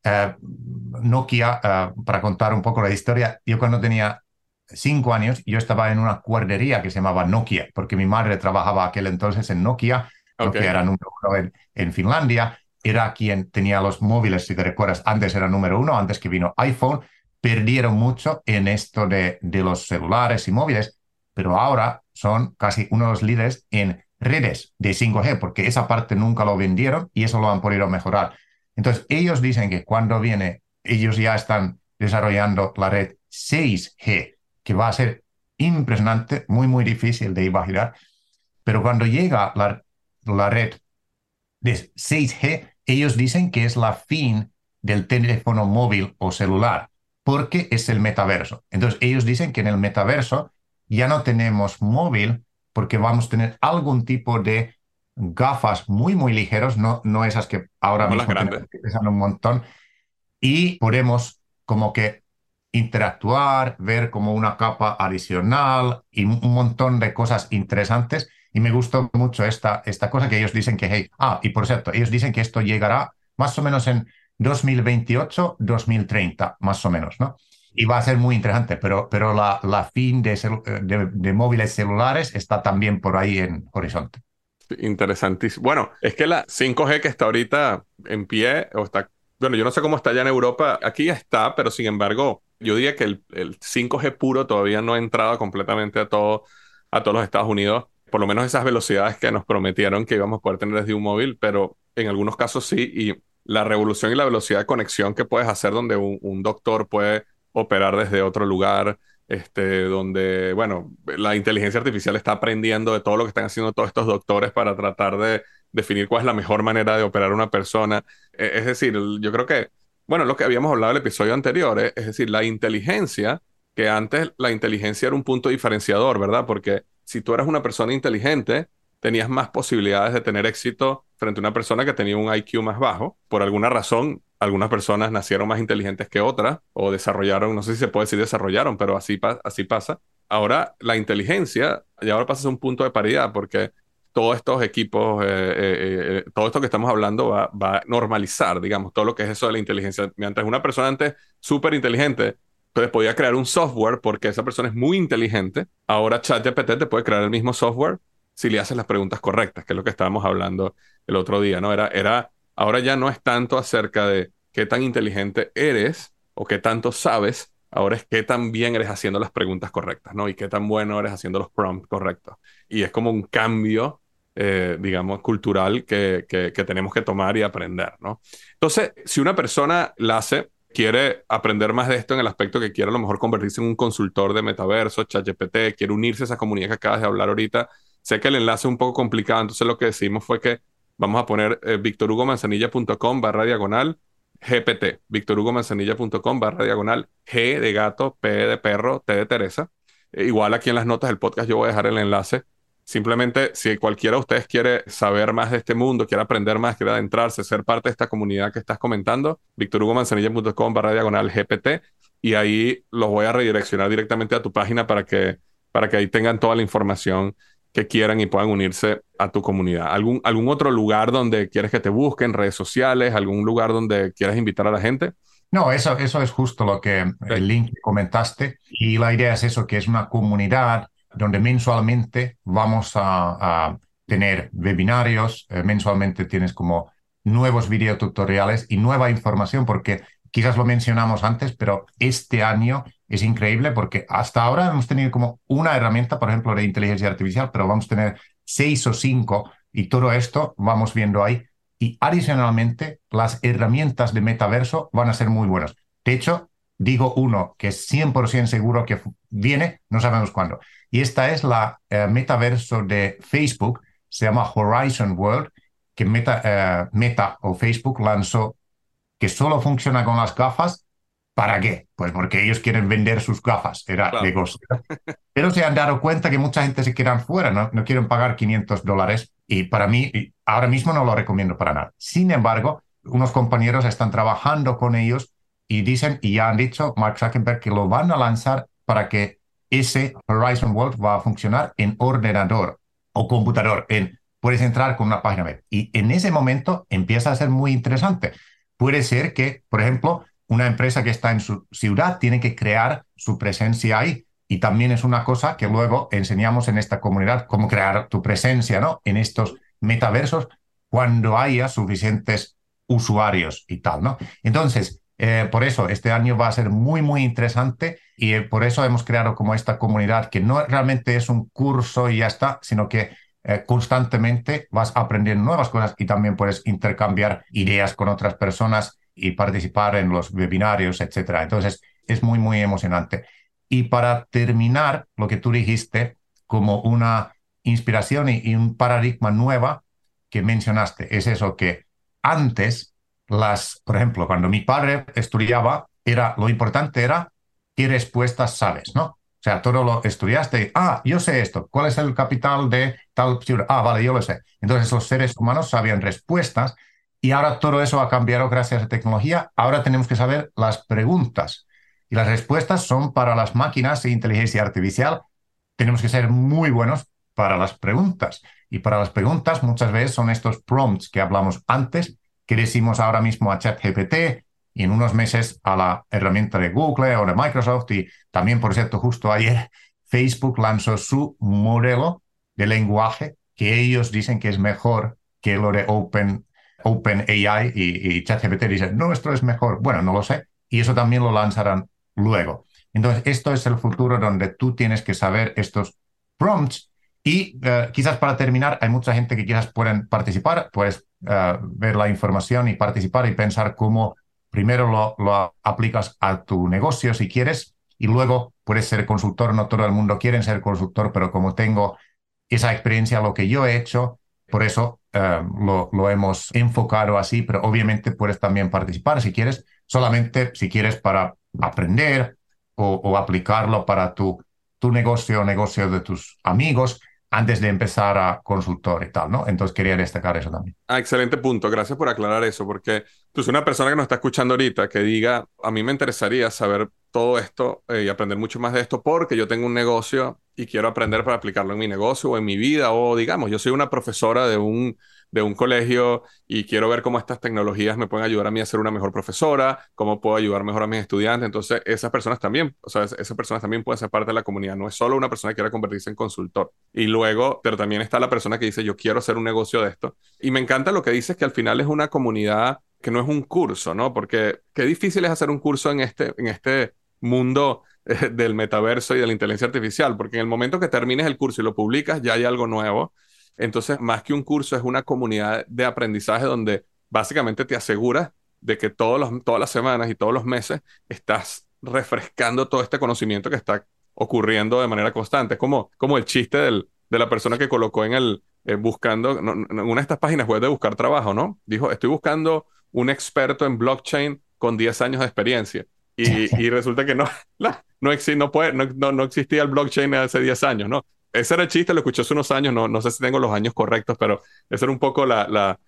Eh, Nokia, eh, para contar un poco la historia, yo cuando tenía cinco años, yo estaba en una guardería que se llamaba Nokia, porque mi madre trabajaba aquel entonces en Nokia, que era número uno en, en Finlandia, era quien tenía los móviles, si te recuerdas, antes era número uno, antes que vino iPhone, perdieron mucho en esto de, de los celulares y móviles, pero ahora son casi uno de los líderes en redes de 5G, porque esa parte nunca lo vendieron y eso lo han podido mejorar. Entonces, ellos dicen que cuando viene, ellos ya están desarrollando la red 6G, que va a ser impresionante, muy, muy difícil de imaginar, pero cuando llega la, la red de 6G, ellos dicen que es la fin del teléfono móvil o celular, porque es el metaverso. Entonces, ellos dicen que en el metaverso ya no tenemos móvil porque vamos a tener algún tipo de gafas muy, muy ligeros, no, no esas que ahora mismo pesan un montón, y podemos como que interactuar, ver como una capa adicional y un montón de cosas interesantes y me gustó mucho esta, esta cosa que ellos dicen que, hey, ah, y por cierto, ellos dicen que esto llegará más o menos en 2028, 2030, más o menos, ¿no? Y va a ser muy interesante, pero, pero la, la fin de, de, de móviles celulares está también por ahí en horizonte. Interesantísimo. Bueno, es que la 5G que está ahorita en pie, o está, bueno, yo no sé cómo está allá en Europa, aquí está, pero sin embargo, yo diría que el, el 5G puro todavía no ha entrado completamente a, todo, a todos los Estados Unidos, por lo menos esas velocidades que nos prometieron que íbamos a poder tener desde un móvil, pero en algunos casos sí, y la revolución y la velocidad de conexión que puedes hacer donde un, un doctor puede operar desde otro lugar, este, donde, bueno, la inteligencia artificial está aprendiendo de todo lo que están haciendo todos estos doctores para tratar de definir cuál es la mejor manera de operar una persona. E, es decir, yo creo que, bueno, lo que habíamos hablado en el episodio anterior, eh, es decir, la inteligencia, que antes la inteligencia era un punto diferenciador, ¿verdad? Porque si tú eras una persona inteligente, tenías más posibilidades de tener éxito frente a una persona que tenía un IQ más bajo. Por alguna razón, algunas personas nacieron más inteligentes que otras o desarrollaron, no sé si se puede decir desarrollaron, pero así, así pasa. Ahora la inteligencia, y ahora pasa a un punto de paridad porque todos estos equipos, eh, eh, eh, todo esto que estamos hablando va, va, a normalizar, digamos, todo lo que es eso de la inteligencia. Mientras una persona antes súper inteligente, pues podía crear un software porque esa persona es muy inteligente, ahora ChatGPT te puede crear el mismo software si le haces las preguntas correctas, que es lo que estábamos hablando el otro día, ¿no? Era, era ahora ya no es tanto acerca de qué tan inteligente eres o qué tanto sabes, ahora es qué tan bien eres haciendo las preguntas correctas, ¿no? Y qué tan bueno eres haciendo los prompts correctos. Y es como un cambio, eh, digamos, cultural que, que, tenemos que tomar y aprender, ¿no? Entonces, si una persona la hace, quiere aprender más de esto en el aspecto que quiere a lo mejor convertirse en un consultor de metaverso, ChatGPT, quiere unirse a esa comunidad que acabas de hablar ahorita, sé que el enlace es un poco complicado, entonces lo que decimos fue que vamos a poner eh, victorhugomanzanilla.com barra diagonal GPT, victorhugomanzanilla.com barra diagonal G de gato, P de perro, T de Teresa. Eh, igual aquí en las notas del podcast yo voy a dejar el enlace. Simplemente, si cualquiera de ustedes quiere saber más de este mundo, quiere aprender más, quiere adentrarse, ser parte de esta comunidad que estás comentando, victorhugomanzanilla.com barra diagonal GPT y ahí los voy a redireccionar directamente a tu página para que, para que ahí tengan toda la información que quieran y puedan unirse a tu comunidad. ¿Algún, algún otro lugar donde quieres que te busquen, redes sociales, algún lugar donde quieras invitar a la gente? No, eso, eso es justo lo que el link que comentaste. Y la idea es eso, que es una comunidad donde mensualmente vamos a, tener webinarios, eh, mensualmente tienes como nuevos videotutoriales y nueva información, porque quizás lo mencionamos antes, pero este año es increíble porque hasta ahora hemos tenido como una herramienta, por ejemplo, de inteligencia artificial, pero vamos a tener seis o cinco y todo esto vamos viendo ahí. Y adicionalmente, las herramientas de metaverso van a ser muy buenas. De hecho, digo uno que es 100% seguro que viene, no sabemos cuándo. Y esta es la eh, metaverso de Facebook, se llama Horizon World, que Meta, eh, Meta o Facebook lanzó, que solo funciona con las gafas ¿Para qué? Pues porque ellos quieren vender sus gafas, era negocio. Pero se han dado cuenta que mucha gente se queda fuera, ¿no? no quieren pagar 500 dólares y para mí ahora mismo no lo recomiendo para nada. Sin embargo, unos compañeros están trabajando con ellos y dicen, y ya han dicho, Mark Zuckerberg, que lo van a lanzar para que ese Horizon World va a funcionar en ordenador o computador. En, puedes entrar con una página web. Y en ese momento empieza a ser muy interesante. Puede ser que, por ejemplo, una empresa que está en su ciudad tiene que crear su presencia ahí. Y también es una cosa que luego enseñamos en esta comunidad, cómo crear tu presencia ¿no? en estos metaversos cuando haya suficientes usuarios y tal. ¿no? Entonces, eh, por eso este año va a ser muy, muy interesante y eh, por eso hemos creado como esta comunidad que no realmente es un curso y ya está, sino que eh, constantemente vas aprendiendo nuevas cosas y también puedes intercambiar ideas con otras personas y participar en los webinarios, etcétera. Entonces, es muy, muy emocionante. Y para terminar, lo que tú dijiste como una inspiración y, un paradigma nueva que mencionaste, es eso que antes, las, por ejemplo, cuando mi padre estudiaba, era, lo importante era qué respuestas sabes, ¿no? O sea, todo lo estudiaste. Ah, yo sé esto. ¿Cuál es el capital de tal ciudad? Ah, vale, yo lo sé. Entonces los seres humanos sabían respuestas y ahora todo eso ha cambiado gracias a la tecnología. Ahora tenemos que saber las preguntas. Y las respuestas son para las máquinas de inteligencia artificial. Tenemos que ser muy buenos para las preguntas. Y para las preguntas muchas veces son estos prompts que hablamos antes, que decimos ahora mismo a ChatGPT, y en unos meses a la herramienta de Google o de Microsoft y también, por cierto, justo ayer Facebook lanzó su modelo de lenguaje que ellos dicen que es mejor que lo de Open, Open AI y, y ChatGPT dicen, no, esto es mejor. Bueno, no lo sé. Y eso también lo lanzarán luego. Entonces, esto es el futuro donde tú tienes que saber estos prompts. Y eh, quizás para terminar, hay mucha gente que quizás pueden participar, puedes eh, ver la información y participar y pensar cómo primero lo, lo aplicas a tu negocio si quieres y luego puedes ser consultor. No todo el mundo quiere ser consultor, pero como tengo esa experiencia, lo que yo he hecho, por eso eh, lo, lo, hemos enfocado así, pero obviamente puedes también participar si quieres, solamente si quieres para aprender o, aplicarlo para tu, tu negocio o negocio de tus amigos antes de empezar a consultor y tal, ¿no? Entonces quería destacar eso también. Ah, excelente punto. Gracias por aclarar eso, porque tú eres una persona que nos está escuchando ahorita que diga, a mí me interesaría saber todo esto eh, y aprender mucho más de esto porque yo tengo un negocio y quiero aprender para aplicarlo en mi negocio o en mi vida o digamos, yo soy una profesora de un, de un colegio y quiero ver cómo estas tecnologías me pueden ayudar a mí a ser una mejor profesora, cómo puedo ayudar mejor a mis estudiantes. Entonces, esas personas también, o sea, esas personas también pueden ser parte de la comunidad. No es solo una persona que quiera convertirse en consultor. Y luego, pero también está la persona que dice, yo quiero hacer un negocio de esto. Y me encanta lo que dices, que al final es una comunidad que no es un curso, ¿no? Porque qué difícil es hacer un curso en este, en este mundo eh, del metaverso y de la inteligencia artificial, porque en el momento que termines el curso y lo publicas, ya hay algo nuevo. Entonces, más que un curso, es una comunidad de aprendizaje donde básicamente te aseguras de que todos los, todas las semanas y todos los meses estás refrescando todo este conocimiento que está ocurriendo de manera constante. Es como, como el chiste del, de la persona que colocó en el, eh, buscando, en una de estas páginas web de buscar trabajo, ¿no? Dijo, estoy buscando un experto en blockchain con 10 años de experiencia. Y, resulta que no, no, no, puede, no, no, existía el blockchain hace 10 años, ¿no? Ese era el chiste, lo escuché hace unos años, no, no sé si tengo los años correctos, pero esa era un poco la, la,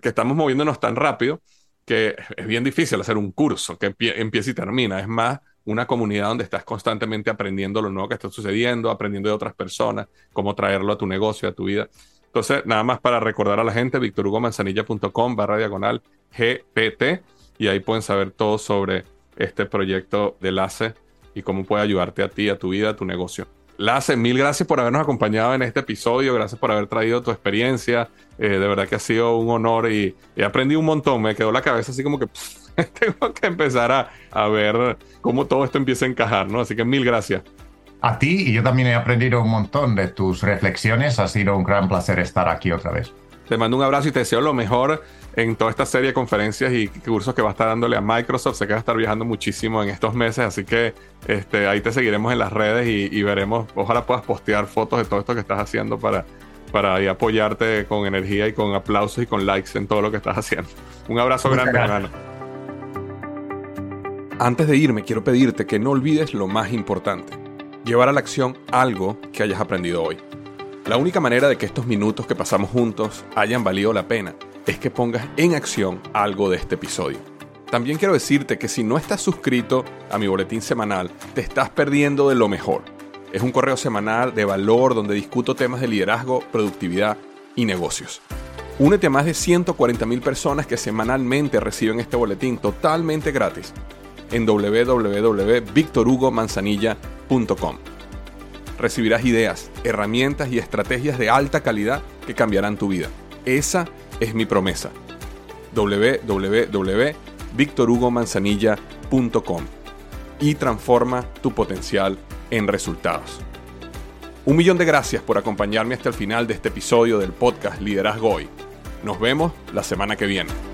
que estamos moviéndonos tan rápido que es bien difícil hacer un curso que empiece y termina. Es más una comunidad donde estás constantemente aprendiendo lo nuevo que está sucediendo, aprendiendo de otras personas, cómo traerlo a tu negocio, a tu vida. Entonces, nada más para recordar a la gente, victorhugomanzanilla.com barra diagonal GPT y ahí pueden saber todo sobre este proyecto de LACE y cómo puede ayudarte a ti, a tu vida, a tu negocio. Lace, mil gracias por habernos acompañado en este episodio, gracias por haber traído tu experiencia, eh, de verdad que ha sido un honor y he aprendido un montón, me quedó la cabeza así como que tengo que empezar a, a, ver cómo todo esto empieza a encajar, ¿no? Así que mil gracias. A ti y yo también he aprendido un montón de tus reflexiones, ha sido un gran placer estar aquí otra vez. Te mando un abrazo y te deseo lo mejor en toda esta serie de conferencias y cursos que va a estar dándole a Microsoft. Sé que va a estar viajando muchísimo en estos meses, así que este, ahí te seguiremos en las redes y, veremos. Ojalá puedas postear fotos de todo esto que estás haciendo para, para apoyarte con energía y con aplausos y con likes en todo lo que estás haciendo. Un abrazo grande, hermano. Antes de irme, quiero pedirte que no olvides lo más importante: llevar a la acción algo que hayas aprendido hoy. La única manera de que estos minutos que pasamos juntos hayan valido la pena es que pongas en acción algo de este episodio. También quiero decirte que si no estás suscrito a mi boletín semanal, te estás perdiendo de lo mejor. Es un correo semanal de valor donde discuto temas de liderazgo, productividad y negocios. Únete a más de 140.000 personas que semanalmente reciben este boletín totalmente gratis en www.victorhugomanzanilla.com recibirás ideas, herramientas y estrategias de alta calidad que cambiarán tu vida. Esa es mi promesa. www.victorhugomanzanilla.com y transforma tu potencial en resultados. Un millón de gracias por acompañarme hasta el final de este episodio del podcast Liderazgo Hoy. Nos vemos la semana que viene.